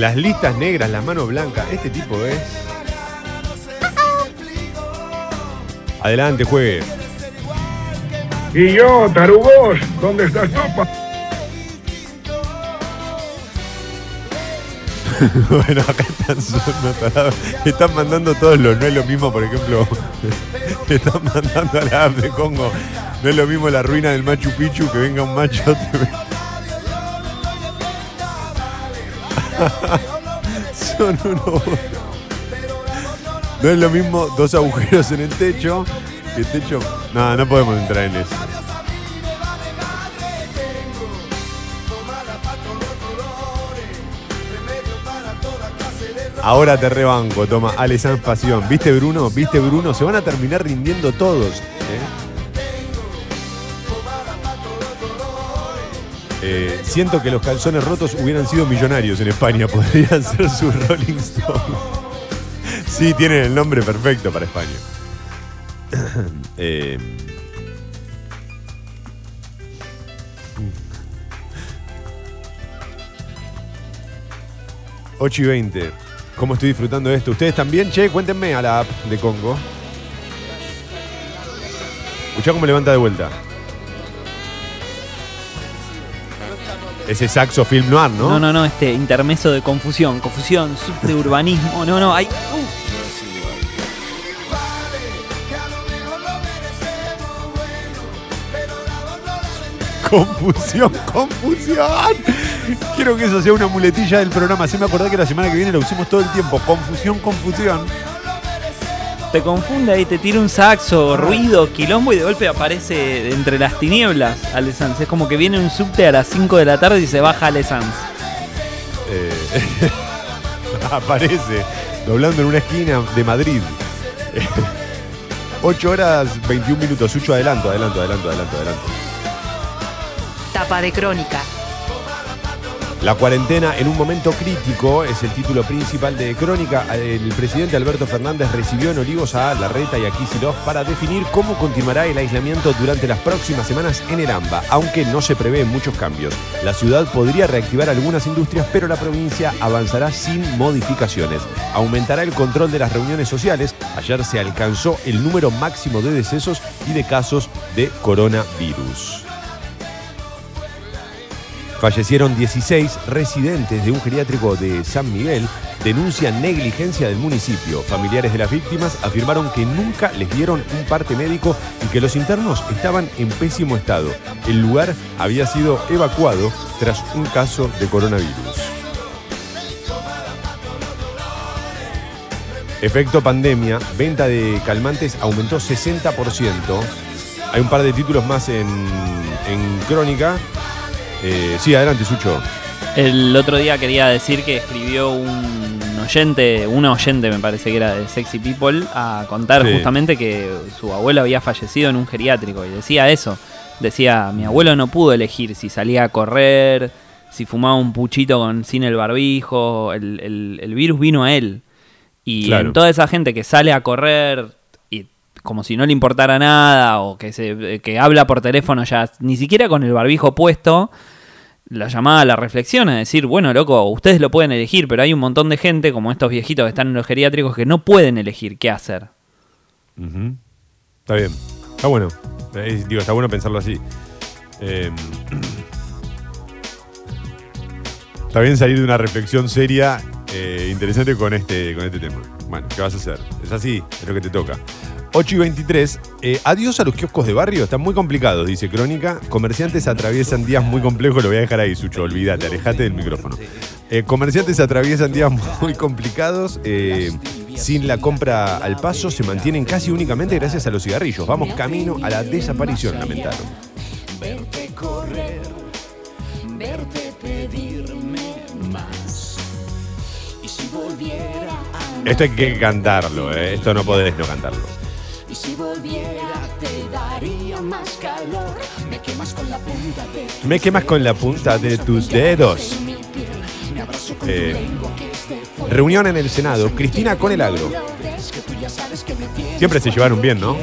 Las listas negras, las manos blancas. Este tipo es. Adelante, juegue. Y yo, tarugos, ¿dónde estás [LAUGHS] tú? bueno, acá están, sonando están mandando todos los. No es lo mismo, por ejemplo. [LAUGHS] están mandando a la app de Congo. No es lo mismo la ruina del Machu Picchu que venga un macho. [LAUGHS] [LAUGHS] Son. No es lo mismo dos agujeros en el techo techo. No, no podemos entrar en eso. Ahora te rebanco, toma, Ale Pasión. ¿Viste Bruno? ¿Viste Bruno? Se van a terminar rindiendo todos. ¿eh? Eh, siento que los calzones rotos hubieran sido millonarios en España. [LAUGHS] Podrían ser sus Rolling Stones. Sí, tienen el nombre perfecto para España. [COUGHS] Eh, 8 y 20. ¿Cómo estoy disfrutando esto? ¿Ustedes también? Che, cuéntenme a la app de Congo. Escuchá cómo levanta de vuelta. Ese saxo film noir, ¿no? No, no, no, este intermeso de confusión, confusión, subte urbanismo, no, no, hay. uh. [LAUGHS] Confusión, confusión. Quiero que eso sea una muletilla del programa. Se me acordé que la semana que viene lo usamos todo el tiempo. Confusión, confusión. Te confunde ahí, te tira un saxo, ruido, quilombo y de golpe aparece entre las tinieblas Ale Sanz. Es como que viene un subte a las 5 de la tarde y se baja Ale Sanz. Eh, [LAUGHS] aparece doblando en una esquina de Madrid. [LAUGHS] 8 horas 21 minutos. Sucho, adelanto, adelanto, adelanto, adelanto, adelanto. Tapa de crónica. La cuarentena en un momento crítico es el título principal de Crónica. El presidente Alberto Fernández recibió en Olivos a Larreta y a Kicillof para definir cómo continuará el aislamiento durante las próximas semanas en el AMBA, aunque no se prevén muchos cambios. La ciudad podría reactivar algunas industrias, pero la provincia avanzará sin modificaciones. Aumentará el control de las reuniones sociales. Ayer se alcanzó el número máximo de decesos y de casos de coronavirus. Fallecieron 16 residentes de un geriátrico de San Miguel. Denuncian negligencia del municipio. Familiares de las víctimas afirmaron que nunca les dieron un parte médico y que los internos estaban en pésimo estado. El lugar había sido evacuado tras un caso de coronavirus. Efecto pandemia, venta de calmantes aumentó 60%. Hay un par de títulos más en, en crónica. Eh, sí, adelante, Sucho. El otro día quería decir que escribió un oyente, una oyente me parece que era de Sexy People, a contar Sí. justamente que su abuelo había fallecido en un geriátrico. Y decía eso. Decía, mi abuelo no pudo elegir si salía a correr, si fumaba un puchito con, sin el barbijo. El, el- el virus vino a él. Y Claro. en toda esa gente que sale a correr como si no le importara nada o que, se, que habla por teléfono ya ni siquiera con el barbijo puesto, la llamada a la reflexión, a decir, bueno, loco, ustedes lo pueden elegir, pero hay un montón de gente, como estos viejitos que están en los geriátricos, que no pueden elegir qué hacer. Está bien. Está bueno. Eh, digo, está bueno pensarlo así. Eh, [CLEARS THROAT] está bien salir de una reflexión seria, eh, interesante con este, con este tema. Bueno, ¿qué vas a hacer? Es así, es lo que te toca. 8 y 23. eh, adiós a los kioscos de barrio. Están muy complicados, dice Crónica. Comerciantes atraviesan días muy complejos. Lo voy a dejar ahí, Sucho. Olvídate, alejate del micrófono. Eh, comerciantes atraviesan días [LAUGHS] muy complicados. eh, sin la compra al paso, se mantienen casi únicamente gracias a los cigarrillos. Vamos camino a la desaparición, lamentaron. Verte correr, verte pedirme más. Y si volviera Esto hay que cantarlo, ¿eh? Esto no podés no cantarlo. Si volviera te daría más calor. Me quemas con la punta de tus Me quemas con la punta de tus dedos. Eh, reunión en el Senado. Cristina con el agro. Siempre se llevaron bien, ¿no?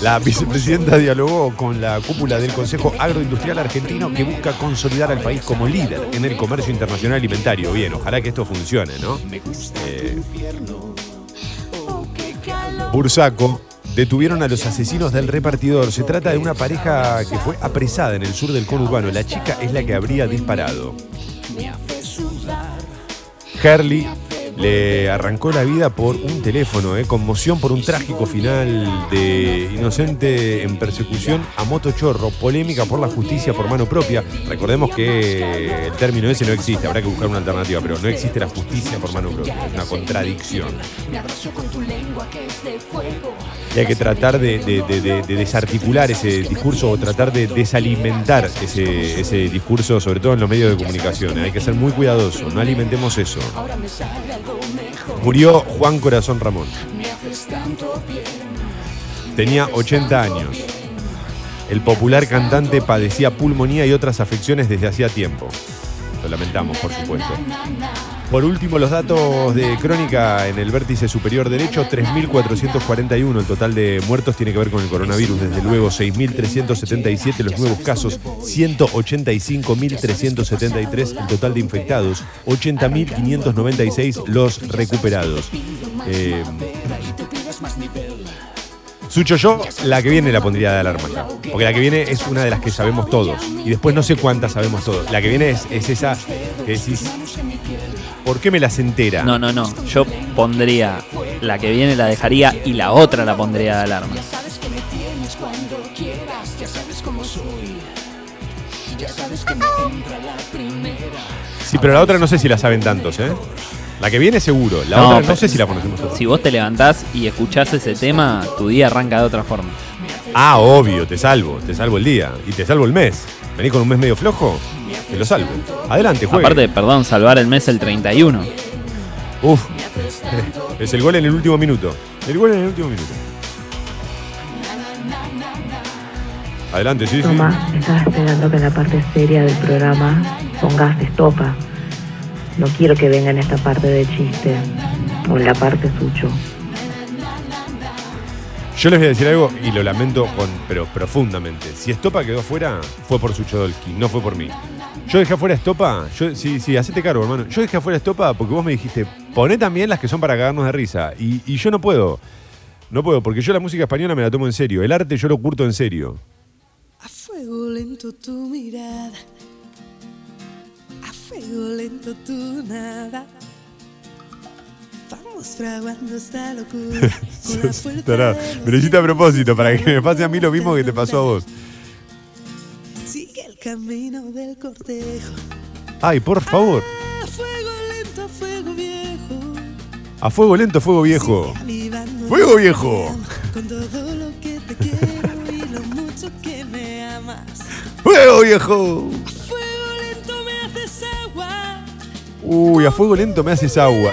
La vicepresidenta dialogó con la cúpula del Consejo Agroindustrial Argentino que busca consolidar al país como líder en el comercio internacional alimentario. Bien, ojalá que esto funcione, ¿no? Eh, Bursaco. Detuvieron a los asesinos del repartidor. Se trata de una pareja que fue apresada en el sur del conurbano. La chica es la que habría disparado. Harley le arrancó la vida por un teléfono, ¿eh? conmoción por un trágico final de inocente en persecución a motochorro, polémica por la justicia por mano propia. Recordemos que el término ese no existe, habrá que buscar una alternativa, pero no existe la justicia por mano propia, es una contradicción. Y hay que tratar de, de- de- de- de desarticular ese discurso o tratar de desalimentar ese, ese discurso, sobre todo en los medios de comunicación. ¿eh? Hay que ser muy cuidadosos, no alimentemos eso. Murió Juan Corazón Ramón. Tenía 80 años. El popular cantante padecía pulmonía y otras afecciones desde hacía tiempo. Lo lamentamos, por supuesto. Por último, los datos de crónica en el vértice superior derecho, 3.441. El total de muertos tiene que ver con el coronavirus. Desde luego, 6.377 los nuevos casos, 185.373 el total de infectados, 80.596 los recuperados. Eh, Sucho, yo la que viene la pondría de alarma ya. Porque la que viene es una de las que sabemos todos. Y después no sé cuántas sabemos todos. La que viene es, es esa ¿por qué me las entera? No, no, no. Yo pondría la que viene, la dejaría y la otra la pondría de alarma. Sabes que me tienes cuando quieras. Ya sabes cómo soy. Ya sabes que me entra la primera. Sí, pero la otra no sé si la saben tantos, ¿eh? La que viene seguro. La No, otra no sé si la conocemos todos. Si vos te levantás y escuchás ese tema, tu día arranca de otra forma. Ah, obvio, te salvo. Te salvo el día. Y te salvo el mes. Vení con un mes medio flojo, te lo salvo. Adelante, juegue. Aparte, perdón, salvar el mes el 31. Uf. [LAUGHS] Es el gol en el último minuto. El gol en el último minuto. Adelante, sí, sí. Toma, estaba esperando que en la parte seria del programa pongas estopa. No quiero que venga en esta parte de chiste o en la parte sucho. Yo les voy a decir algo y lo lamento con, pero profundamente. Si Estopa quedó fuera, fue por Suchodolski, no fue por mí. Yo dejé afuera Estopa, yo, sí, sí, hacete cargo, hermano. Yo dejé afuera Estopa porque vos me dijiste, poné también las que son para cagarnos de risa. Y, y yo no puedo. No puedo, porque yo la música española me la tomo en serio. El arte yo lo curto en serio. A fuego lento tu mirada, a fuego lento tu nada. Vamos fraguando esta locura [LAUGHS] con la lo hiciste a propósito, para que me pase a mí lo mismo que te pasó a vos. Camino del cortejo. Ay, por favor. A fuego lento, a fuego viejo. A fuego lento, fuego viejo. ¡Fuego viejo! Con todo lo que te quiero y lo mucho que me amas. ¡Fuego viejo! Fuego lento me haces agua. Uy, a fuego lento me haces agua.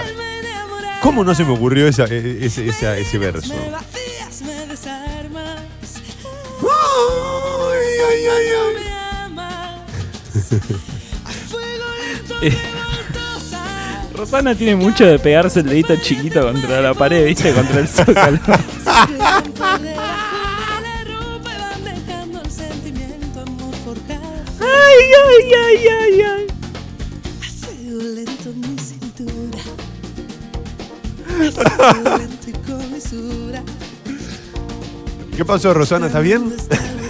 ¿Cómo no se me ocurrió esa- e- ese, esa- ese verso? Me vacías, me desarmas. Ay, ay, ay, Me Eh, [LAUGHS] Rosana tiene mucho de pegarse el dedito chiquito contra la pared, ¿viste? Contra el zócalo. Ay, ay, ay, ay, ay. A fuego lento mi cintura. A fuego lento y con mesura. ¿Qué pasó, Rosana? ¿Estás bien? [LAUGHS]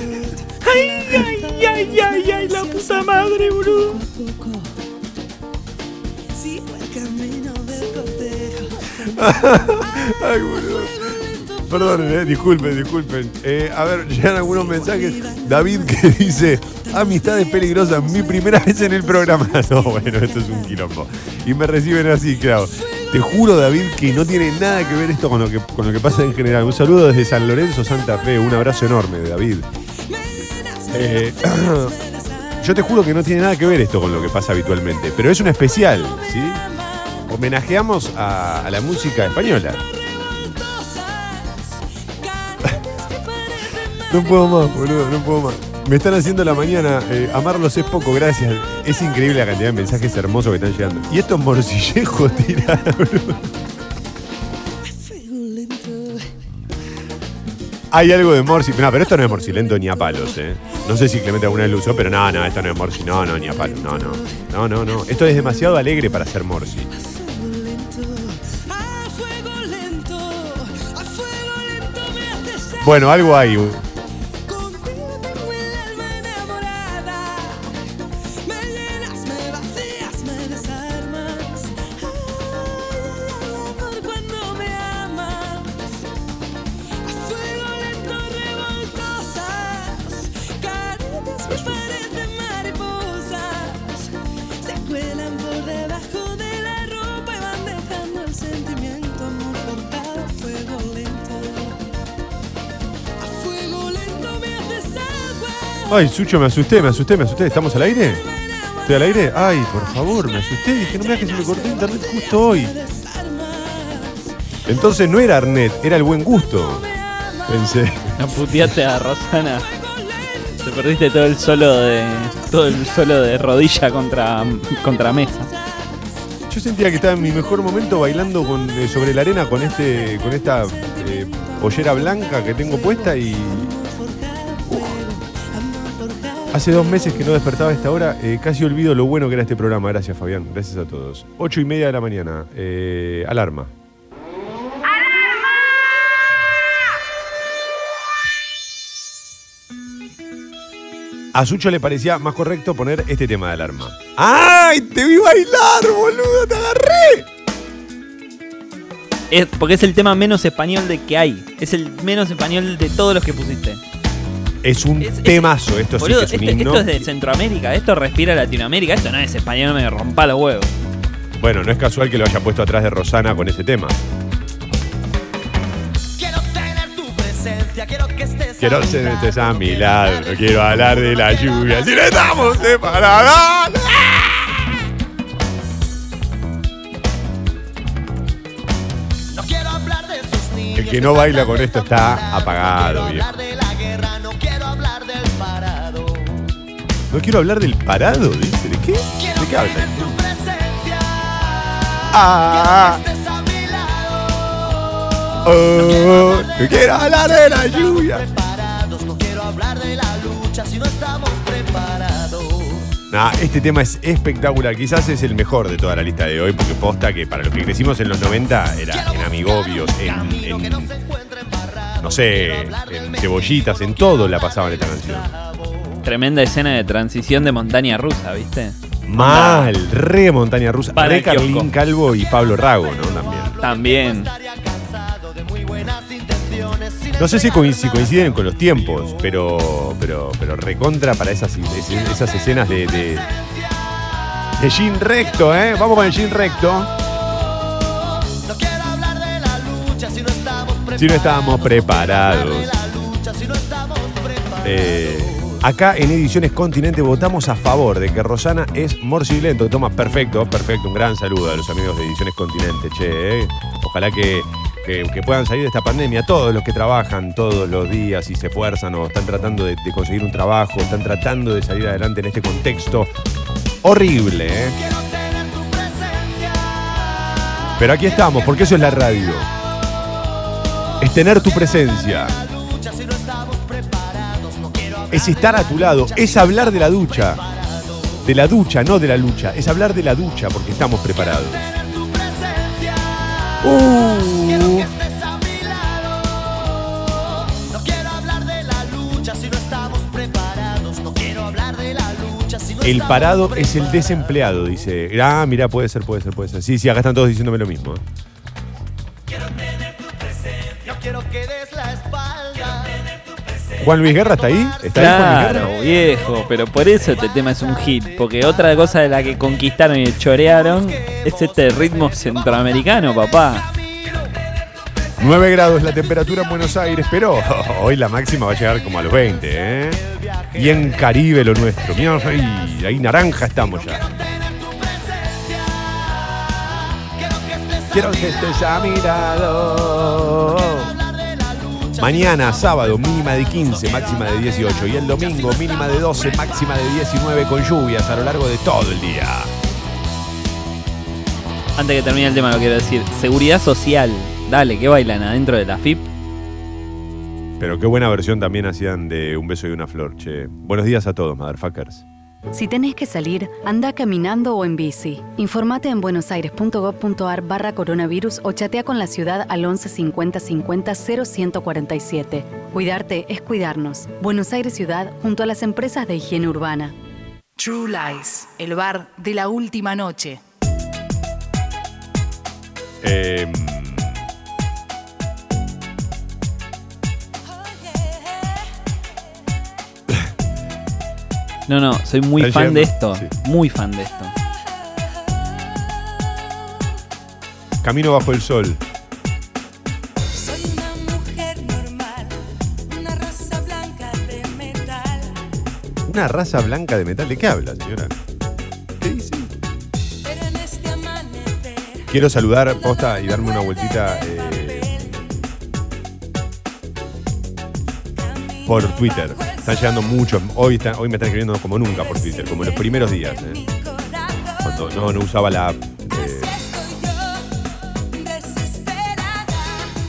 Ay, ay, ay, la puta madre, boludo. Sigo el camino del cortejo. [LAUGHS] Ay, boludo. Perdón, eh, disculpen, disculpen. Eh, a ver, llegan algunos mensajes. David que [LAUGHS] dice, amistades peligrosas, mi primera vez en el programa. [LAUGHS] No, bueno, esto es un quilombo. Y me reciben así, claro. Te juro, David, que no tiene nada que ver esto con lo que, con lo que pasa en general. Un saludo desde San Lorenzo, Santa Fe. Un abrazo enorme, David. Eh, [CLEARS THROAT] yo te juro que no tiene nada que ver esto con lo que pasa habitualmente. Pero es un especial, ¿sí? Homenajeamos a, a la música española. [LAUGHS] No puedo más, boludo, no puedo más. Me están haciendo la mañana. eh, amarlos es poco, gracias. Es increíble la cantidad de mensajes hermosos que están llegando. Y estos morcillejos [LAUGHS] tirados, boludo. Hay algo de Morsi. No, pero esto no es morcilento ni a palos, ¿eh? No sé si Clemente alguna vez lo usó, pero no, no, esto no es Morsi. No, no, ni a palos. No, no. No, no, no. Esto es demasiado alegre para ser Morsi. Bueno, algo hay. Ay, Sucho, me asusté, me asusté, me asusté. ¿Estamos al aire? ¿Estoy al aire? Ay, por favor, me asusté. Dije, no me que se me cortó internet justo hoy. Entonces no era Arnet, era el buen gusto. Pensé. Puteaste a Rosana. Te perdiste todo el solo de. todo el solo de rodilla contra, contra mesa. Yo sentía que estaba en mi mejor momento bailando con, eh, sobre la arena con este con esta eh, pollera blanca que tengo puesta y. Hace dos meses que no despertaba a esta hora, eh, casi olvido lo bueno que era este programa. Gracias, Fabián. Gracias a todos. Ocho y media de la mañana. eh, alarma. A Sucho le parecía más correcto poner este tema de alarma. ¡Ay! ¡Te vi bailar, boludo! ¡Te agarré! Es, porque es el tema menos español de que hay. Es el menos español de todos los que pusiste. Es un temazo, esto Boludo, sí que es un este- himno. esto es de Centroamérica, esto respira Latinoamérica, esto no es español, me rompa los huevos. Bueno, no es casual que lo haya puesto atrás de Rosana con ese tema. Quiero ser estés a mi lado, no quiero hablar de la lluvia. Si no estamos separados. El que no baila con esto está apagado, viejo. No quiero hablar del parado, dice. ¿De qué? ¿De qué habla? Ah, oh, no quiero hablar de la lluvia. Nah, este tema es espectacular. Quizás es el mejor de toda la lista de hoy, porque posta que para los que crecimos en los 90 era en Amigobios, en, en- no sé, en cebollitas, en todo la pasaban esta canción. Tremenda escena de transición de montaña rusa, ¿viste? Mal, re montaña rusa, Para re el kiosco. Carlín Calvo y Pablo Rago, ¿no? También. También. No sé si, coin- si coinciden con los tiempos, pero, pero, pero recontra para esas, es- esas escenas de, de, de jean recto, ¿eh? Vamos con el jean recto. Si no estábamos preparados. Eh, acá en Ediciones Continente votamos a favor de que Rosana es morcilento. Toma, perfecto, perfecto. Un gran saludo a los amigos de Ediciones Continente, che. eh. Ojalá que, que- puedan salir de esta pandemia. Todos los que trabajan todos los días y se esfuerzan o están tratando de, de conseguir un trabajo, están tratando de salir adelante en este contexto horrible, ¿eh? Pero aquí estamos, porque eso es la radio. Es tener tu presencia. Es estar a tu lado. Es hablar de la ducha. De la ducha, no de la lucha. Es hablar de la ducha porque estamos preparados. Uh. El parado es el desempleado, dice. Ah, mira, puede ser, puede ser, puede ser. Sí, sí, acá están todos diciéndome lo mismo. Juan Luis Guerra está ahí. ¿Está ahí Juan Luis Claro, Guerra? viejo, pero por eso este tema es un hit, porque otra cosa de la que conquistaron y chorearon es este ritmo centroamericano, papá. 9 grados la temperatura en Buenos Aires, pero [LAUGHS] hoy la máxima va a llegar como a los 20, ¿eh? Bien Caribe lo nuestro. Mira, ahí, ahí naranja estamos ya. Quiero que estés a mi lado. Mañana, sábado, mínima de 15, máxima de 18. Y el domingo, mínima de 12, máxima de 19 con lluvias a lo largo de todo el día. Antes que termine el tema, lo quiero decir. Seguridad social. Dale, que bailan adentro de la FIP. Pero qué buena versión también hacían de Un beso y una flor, che. Buenos días a todos, motherfuckers. Si tenés que salir, anda caminando o en bici. Informate en buenosaires.gov.ar barra coronavirus o chatea con la ciudad al 11 50 50 0147. Cuidarte es cuidarnos. Buenos Aires Ciudad junto a las empresas de higiene urbana. True Lies, el bar de la última noche. Eh, No, no, soy muy Está fan de esto. Muy fan de esto. Camino bajo el sol. Soy una mujer normal, una raza blanca de metal. Una raza blanca de metal. ¿De qué habla, señora? Pero en este amanecer, Quiero saludar, posta, y darme una vueltita eh, por Twitter. Están llegando muchos. Hoy, está- hoy me están escribiendo como nunca por Twitter, como en los primeros días. eh. Cuando no, usaba la app. eh.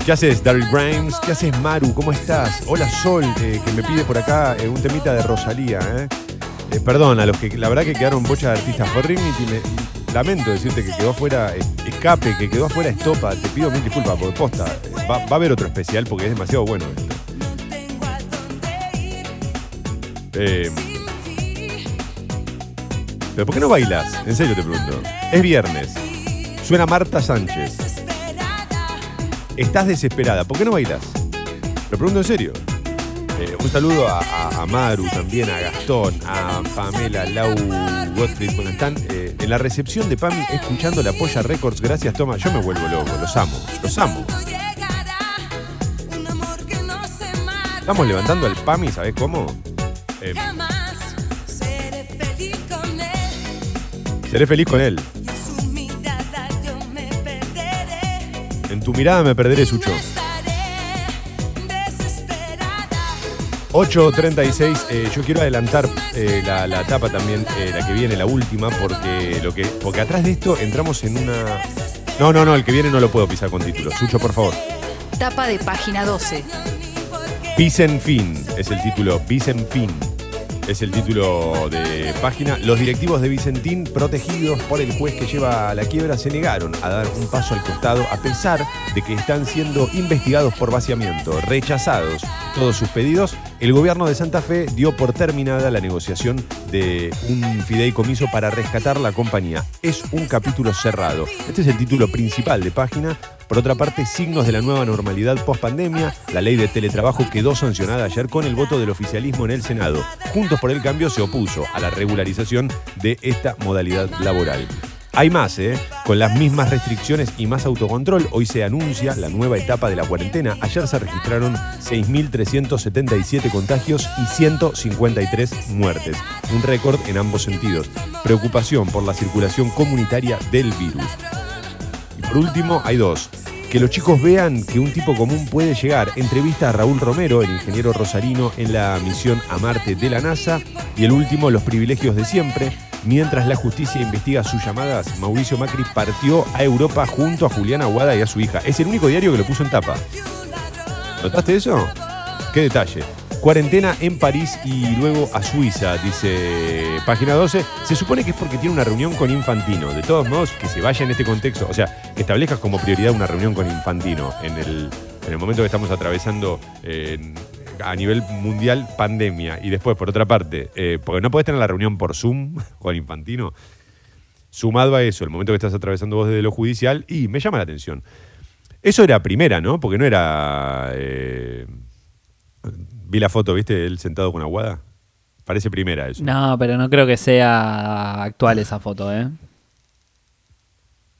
¿Qué haces, Daryl Grimes? ¿Qué haces, Maru? ¿Cómo estás? Hola, Sol, eh, que me pide por acá eh, un temita de Rosalía. Perdón, a los que la verdad que quedaron bocha de artistas. Forrimity, me lamento decirte que quedó afuera Escape, que quedó afuera Estopa. Te pido mil disculpas por posta. Va, va a haber otro especial porque es demasiado bueno esto. Eh, ¿Pero por qué no bailas? En serio te pregunto. Es viernes. Suena Marta Sánchez. Estás desesperada. ¿Por qué no bailas? Lo pregunto en serio. Eh, un saludo a, Maru también, a Gastón, a Pamela, Lau, Gottfried. Bueno, están eh, en la recepción de PAMI escuchando la Polla Records. Gracias, Toma. Yo me vuelvo loco. Los amo. Los amo. Estamos levantando al PAMI, ¿sabés cómo? Eh, jamás seré feliz con él. seré feliz con él. Y en su mirada yo me perderé. En tu mirada me perderé, Sucho. Desesperada. 8.36, eh, yo quiero adelantar eh, la, la etapa también, eh, la que viene, la última, porque lo que porque atrás de esto entramos en una... No, no, no, el que viene no lo puedo pisar con título. Sucho, por favor. Tapa de página 12. Vicenfin es el título, Vicenfin es el título de página. Los directivos de Vicentín, protegidos por el juez que lleva a la quiebra, se negaron a dar un paso al costado a pesar de que están siendo investigados por vaciamiento. Rechazados todos sus pedidos, el gobierno de Santa Fe dio por terminada la negociación de un fideicomiso para rescatar la compañía. Es un capítulo cerrado. Este es el título principal de página. Por otra parte, signos de la nueva normalidad post pandemia, la ley de teletrabajo quedó sancionada ayer con el voto del oficialismo en el Senado. Juntos por el Cambio se opuso a la regularización de esta modalidad laboral. Hay más, ¿eh? Con las mismas restricciones y más autocontrol, hoy se anuncia la nueva etapa de la cuarentena. Ayer se registraron 6.377 contagios y 153 muertes. Un récord en ambos sentidos. Preocupación por la circulación comunitaria del virus. Por último, hay dos. Que los chicos vean que un tipo común puede llegar. Entrevista a Raúl Romero, el ingeniero rosarino en la misión a Marte de la NASA. Y el último, los privilegios de siempre. Mientras la justicia investiga sus llamadas, Mauricio Macri partió a Europa junto a Juliana Aguada y a su hija. Es el único diario que lo puso en tapa. ¿Notaste eso? Qué detalle. Cuarentena en París y luego a Suiza, dice página 12. Se supone que es porque tiene una reunión con Infantino. De todos modos, que se vaya en este contexto. O sea, que establezcas como prioridad una reunión con Infantino en el, en el momento que estamos atravesando eh, a nivel mundial pandemia. Y después, por otra parte, eh, porque no podés tener la reunión por Zoom [LAUGHS] con Infantino. Sumado a eso, el momento que estás atravesando vos desde lo judicial, y me llama la atención. Eso era primera, ¿no? Porque no era. eh, vi la foto, ¿viste? Él sentado con Aguada. Parece primera eso. No, pero no creo que sea actual esa foto, ¿eh?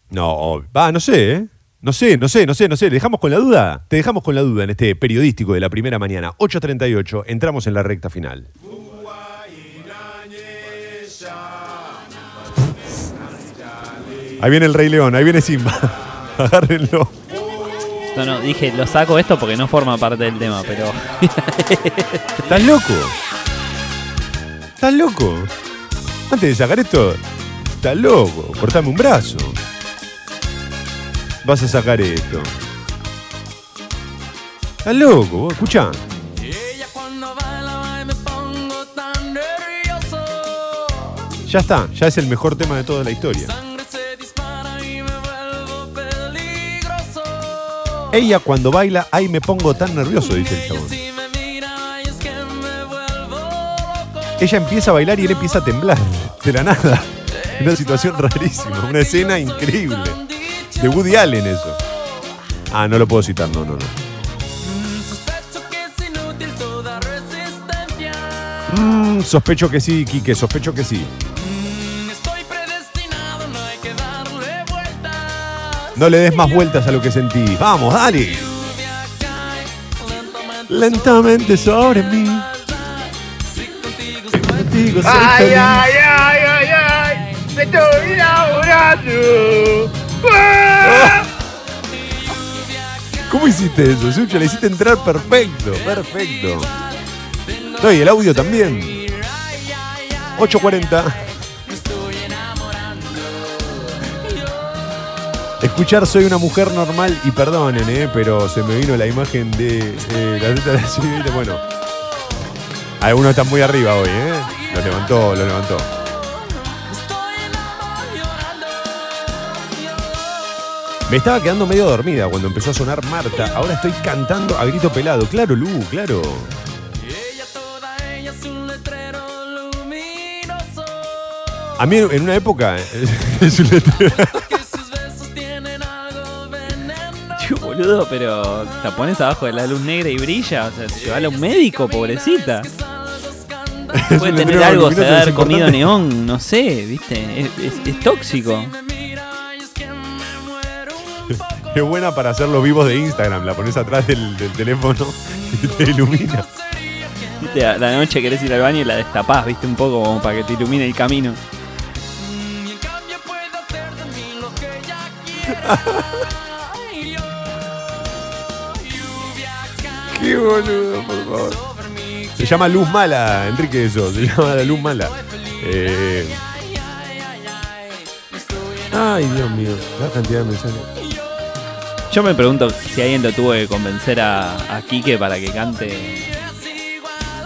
No, va, no sé, ¿eh? No sé, no sé, no sé, no sé. ¿Le dejamos con la duda? Te dejamos con la duda en este periodístico de la primera mañana. 8.38, entramos en la recta final. Ahí viene el Rey León, ahí viene Simba. [LAUGHS] Agárrenlo. No, no, dije, lo saco esto porque no forma parte del tema, pero. [LAUGHS] ¿Estás loco? ¿Estás loco? Antes de sacar esto, estás loco. Cortame un brazo. Vas a sacar esto. Estás loco, vos, escuchá. Ya está, ya es el mejor tema de toda la historia. Ella cuando baila, ay me pongo tan nervioso, dice el chabón. Ella empieza a bailar y él empieza a temblar, de la nada. Una situación rarísima, una escena increíble. De Woody Allen eso. Ah, no lo puedo citar, no, no, no. Mm, sospecho que sí, Quique, sospecho que sí. No le des más vueltas a lo que sentí. Vamos, dale. Lentamente sobre mí. Contigo soy Ay, feliz. ay, ay, ay, ay, me estoy enamorando. ¿Cómo hiciste eso, Sucho? Le hiciste entrar perfecto, perfecto. No, y el audio también. 8.40. Escuchar Soy una mujer normal y perdonen, eh, pero se me vino la imagen de, de la teta de la señorita. Bueno, algunos están muy arriba hoy, ¿eh? Lo levantó, lo levantó. Me estaba quedando medio dormida cuando empezó a sonar Marta. Ahora estoy cantando a grito pelado. Claro, Lu, claro. A mí en una época. [LAUGHS] es un letrero. Boludo, pero te pones abajo de la luz negra y brilla. O sea, llevala a [LAUGHS] un médico, pobrecita. Puede tener algo, se haber comido neón, no sé, viste. Es, es- es tóxico. [LAUGHS] Es buena para hacer los vivos de Instagram. La pones atrás del, del teléfono y te ilumina. Viste, a la noche querés ir al baño y la destapás, viste, un poco como para que te ilumine el camino. [LAUGHS] Qué boludo, por favor. Se llama Luz Mala, Enrique, eso. Se llama la Luz Mala. Eh, Ay, Dios mío. La cantidad de mensajes. Yo me pregunto si alguien lo tuvo que convencer a, a Quique para que cante.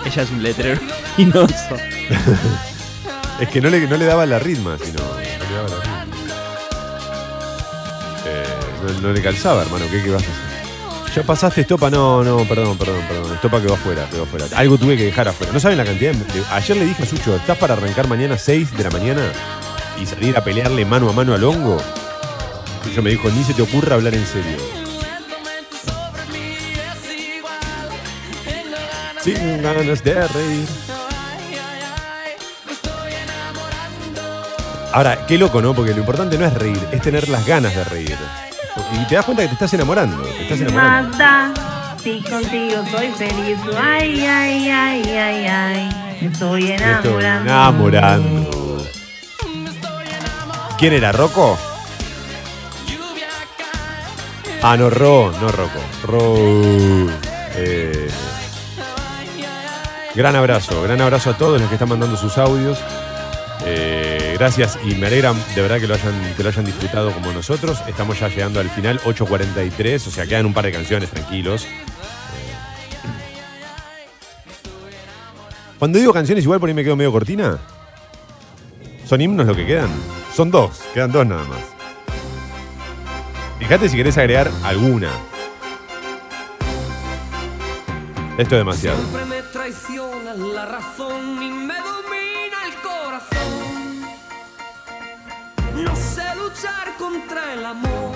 Ella es un letrero luminoso. [LAUGHS] Es que no le, no le daba la ritma, sino. No le daba la ritma. Eh, no, no le calzaba, hermano. ¿Qué, qué vas a hacer? ¿Ya pasaste estopa? No, no, perdón, perdón, perdón. Estopa quedó afuera, quedó afuera. Algo tuve que dejar afuera. No saben la cantidad. de- ayer le dije a Sucho, ¿estás para arrancar mañana 6 de la mañana y salir a pelearle mano a mano al hongo? Sucho me dijo, ni se te ocurra hablar en serio. Sin ganas de reír. Ahora, qué loco, ¿no? Porque lo importante no es reír, es tener las ganas de reír. Y te das cuenta que te estás enamorando. Te estás enamorando. Mata, si contigo soy feliz. Ay, ay, ay, ay, ay. Me estoy Me estoy enamorando. enamorando. ¿Quién era? ¿Rocco? Ah, no, Ro, no Rocco. Ro. Eh, gran abrazo, gran abrazo a todos los que están mandando sus audios. Eh, gracias y me alegra de verdad que lo, hayan, que lo hayan disfrutado como nosotros. Estamos ya llegando al final, 8.43, o sea, quedan un par de canciones, tranquilos. Eh, Cuando digo canciones, igual por ahí me quedo medio cortina. ¿Son himnos lo que quedan? Son dos, quedan dos nada más. Fíjate si querés agregar alguna. Esto es demasiado. Siempre me traiciona la razón y me No sé luchar contra el amor.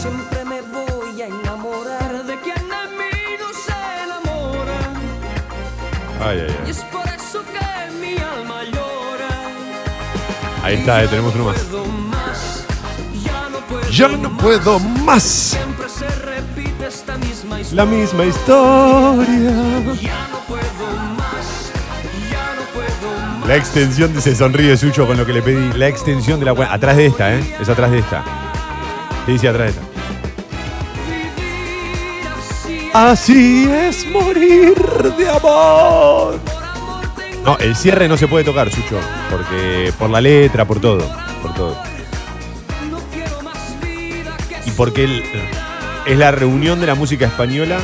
Siempre me voy a enamorar de quien de mí no se enamora. Ay, ay, Y ay. es por eso que mi alma llora. Ahí está, eh, tenemos uno más. Puedo más, ya no puedo Ya no puedo más. Siempre se repite esta misma historia. La misma historia. Ya no puedo La extensión de se sonríe Sucho con lo que le pedí. La extensión de la cua- Atrás de esta, ¿eh? Es atrás de esta. ¿Qué dice atrás de esta? Así es morir de amor. No, el cierre no se puede tocar, Sucho. Porque por la letra, por todo. Por todo. Y porque es la reunión de la música española.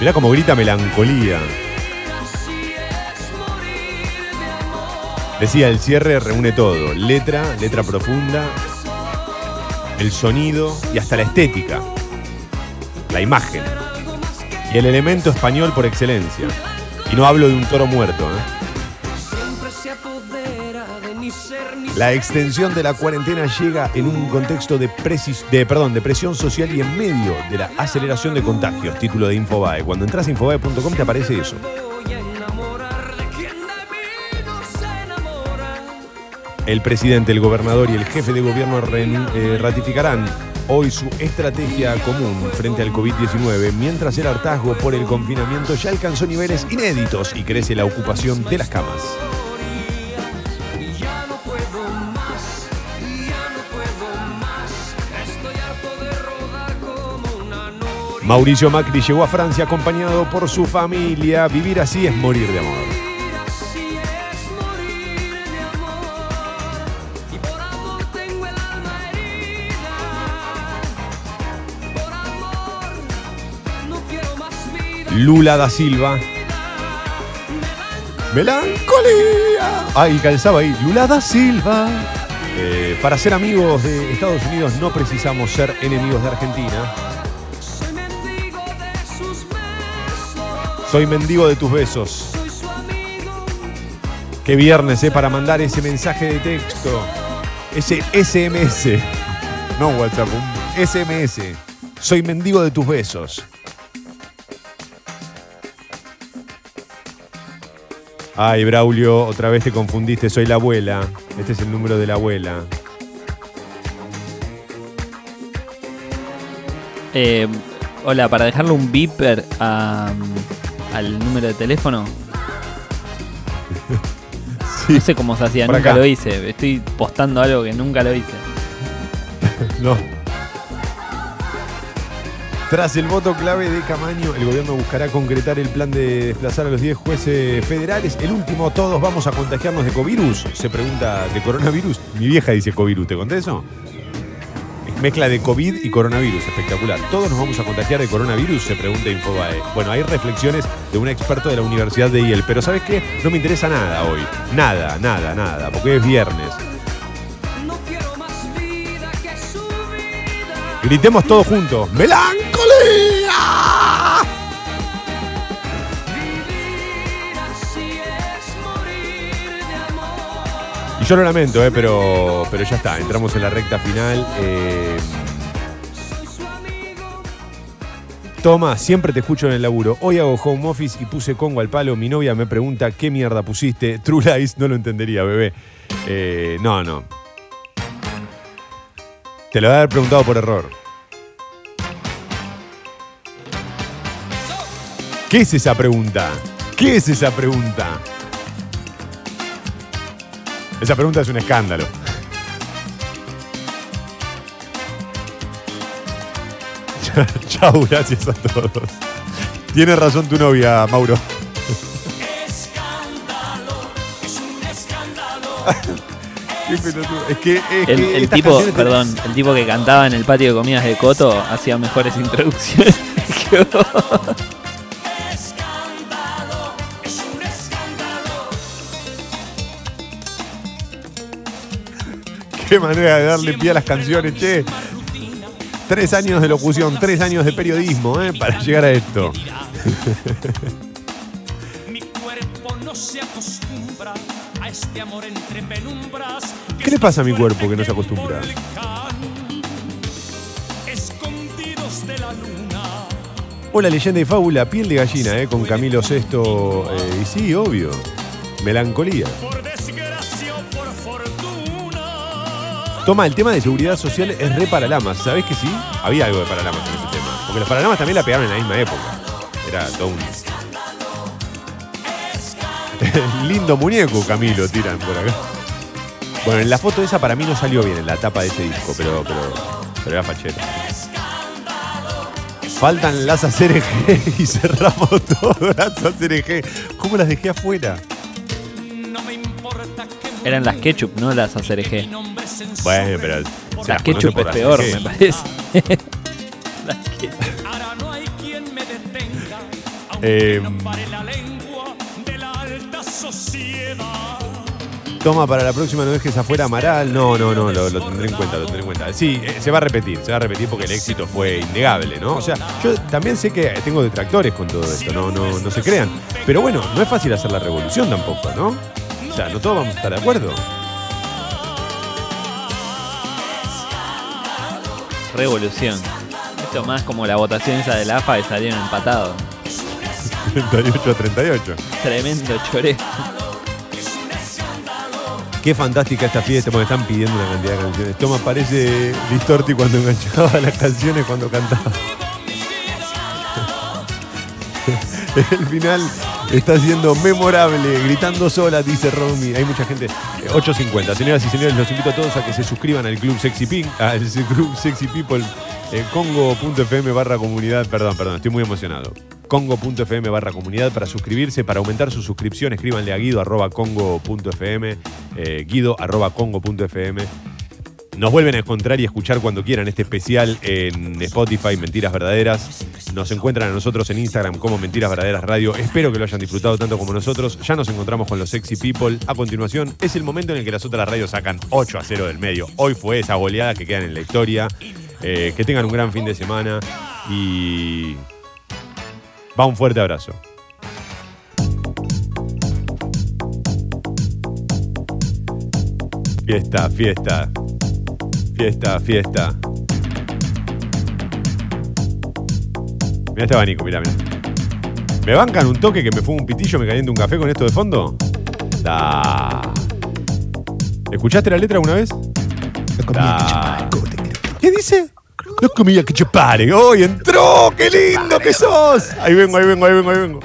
Mirá cómo grita melancolía. Decía, el cierre reúne todo. Letra, letra profunda, el sonido y hasta la estética. La imagen. Y el elemento español por excelencia. Y no hablo de un toro muerto. ¿eh? La extensión de la cuarentena llega en un contexto de, presis- de, perdón, de presión social y en medio de la aceleración de contagios. Título de Infobae. Cuando entras a infobae.com te aparece eso. El presidente, el gobernador y el jefe de gobierno eh, ratificarán hoy su estrategia común frente al COVID-19, mientras el hartazgo por el confinamiento ya alcanzó niveles inéditos y crece la ocupación de las camas. Mauricio Macri llegó a Francia acompañado por su familia. Vivir así es morir de amor. Lula da Silva. Melancolía. Ay, calzaba ahí. Lula da Silva. Eh, para ser amigos de Estados Unidos no precisamos ser enemigos de Argentina. Soy mendigo de tus besos. Qué viernes, ¿eh? Para mandar ese mensaje de texto. Ese SMS. No WhatsApp, un SMS. Soy mendigo de tus besos. Ay, Braulio, otra vez te confundiste, soy la abuela. Este es el número de la abuela. Eh, hola, para dejarle un beeper a, al número de teléfono. [LAUGHS] No sé cómo se hacía, Por nunca acá. lo hice. Estoy postando algo que nunca lo hice. [LAUGHS] No. Tras el voto clave de Camaño, el gobierno buscará concretar el plan de desplazar a los 10 jueces federales. El último, todos vamos a contagiarnos de covirus. Se pregunta, ¿de coronavirus? Mi vieja dice covirus, ¿te conté eso? Es mezcla de COVID y coronavirus, espectacular. ¿Todos nos vamos a contagiar de coronavirus? Se pregunta Infobae. Bueno, hay reflexiones de un experto de la Universidad de Yale, pero ¿sabes qué? No me interesa nada hoy. Nada, nada, nada, porque es viernes. Gritemos todos juntos. Y yo lo lamento, eh, pero, pero ya está. Entramos en la recta final. eh. Toma, siempre te escucho en el laburo. Hoy hago home office y puse Congo al palo. Mi novia me pregunta qué mierda pusiste. True Lies, no lo entendería, bebé. Eh, no, no. Te lo voy a haber preguntado por error. ¿Qué es esa pregunta? ¿Qué es esa pregunta? Esa pregunta es un escándalo. [LAUGHS] Chau, gracias a todos. Tiene razón tu novia, Mauro. [LAUGHS] Qué pelotudo. Es que, es El, que el tipo, perdón, el tipo que cantaba en el patio de comidas de Coto hacía mejores introducciones [LAUGHS] que vos. Qué manera de darle pie a las canciones, che. Tres años de locución, tres años de periodismo, ¿eh? Para llegar a esto. este ¿Qué le pasa a mi cuerpo que no se acostumbra? Hola, leyenda y fábula, piel de gallina, ¿eh? Con Camilo Sesto. y sí, obvio. Melancolía. Toma, el tema de seguridad social es re Paralamas. ¿Sabés que sí? Había algo de Paralamas en ese tema. Porque los Paralamas también la pegaron en la misma época. Era todo un. [LAUGHS] Lindo muñeco, Camilo, tiran por acá. Bueno, en la foto esa para mí no salió bien, en la tapa de ese disco, pero, pero, pero era fachero. Faltan las ACRG [LAUGHS] y cerramos todo las ACRG. ¿Cómo las dejé afuera? Eran las ketchup, no las ACRG. Bueno, pero. Las ketchup es peor, ACRG. me parece. [LAUGHS] Las ketchup. Eh, toma para la próxima, no dejes afuera Amaral. No, no, no, lo, lo tendré en cuenta, lo tendré en cuenta. Sí, eh, se va a repetir, se va a repetir porque el éxito fue innegable, ¿no? O sea, yo también sé que tengo detractores con todo esto, no, no, no se crean. Pero bueno, no es fácil hacer la revolución tampoco, ¿no? Sea, no todos vamos a estar de acuerdo. Revolución. Esto más como la votación esa de la AFA que salieron empatados. 38 a 38. Tremendo choreo. Qué fantástica esta fiesta, porque están pidiendo una cantidad de canciones. Toma, parece Distorti cuando enganchaba las canciones cuando cantaba. [LAUGHS] El final está siendo memorable, gritando sola, dice Romy. Hay mucha gente. Eh, 8.50. Señoras y señores, los invito a todos a que se suscriban al Club Sexy Pink, [LAUGHS] al Club Sexy People, eh, congo.fm barra comunidad. Perdón, perdón, estoy muy emocionado. Congo.fm barra comunidad para suscribirse, para aumentar su suscripción, escríbanle a guido arroba congo.fm, eh, guido arroba congo.fm. Nos vuelven a encontrar y escuchar cuando quieran este especial en Spotify, Mentiras Verdaderas. Nos encuentran a nosotros en Instagram como Mentiras Verdaderas Radio. Espero que lo hayan disfrutado tanto como nosotros. Ya nos encontramos con los Sexy People. A continuación, es el momento en el que las otras radios sacan 8 a 0 del medio. Hoy fue esa goleada que quedan en la historia. Eh, que tengan un gran fin de semana y va un fuerte abrazo. Fiesta, fiesta. Fiesta, fiesta. Mira este abanico, mira, mira. ¿Me bancan un toque que me fumo un pitillo, me caliento un café con esto de fondo? Da. ¿Escuchaste la letra alguna vez? Da. ¿Qué dice? No comía que chupare. ¡Hoy entró! ¡Qué lindo que sos! Ahí vengo, ahí vengo, ahí vengo, ahí vengo.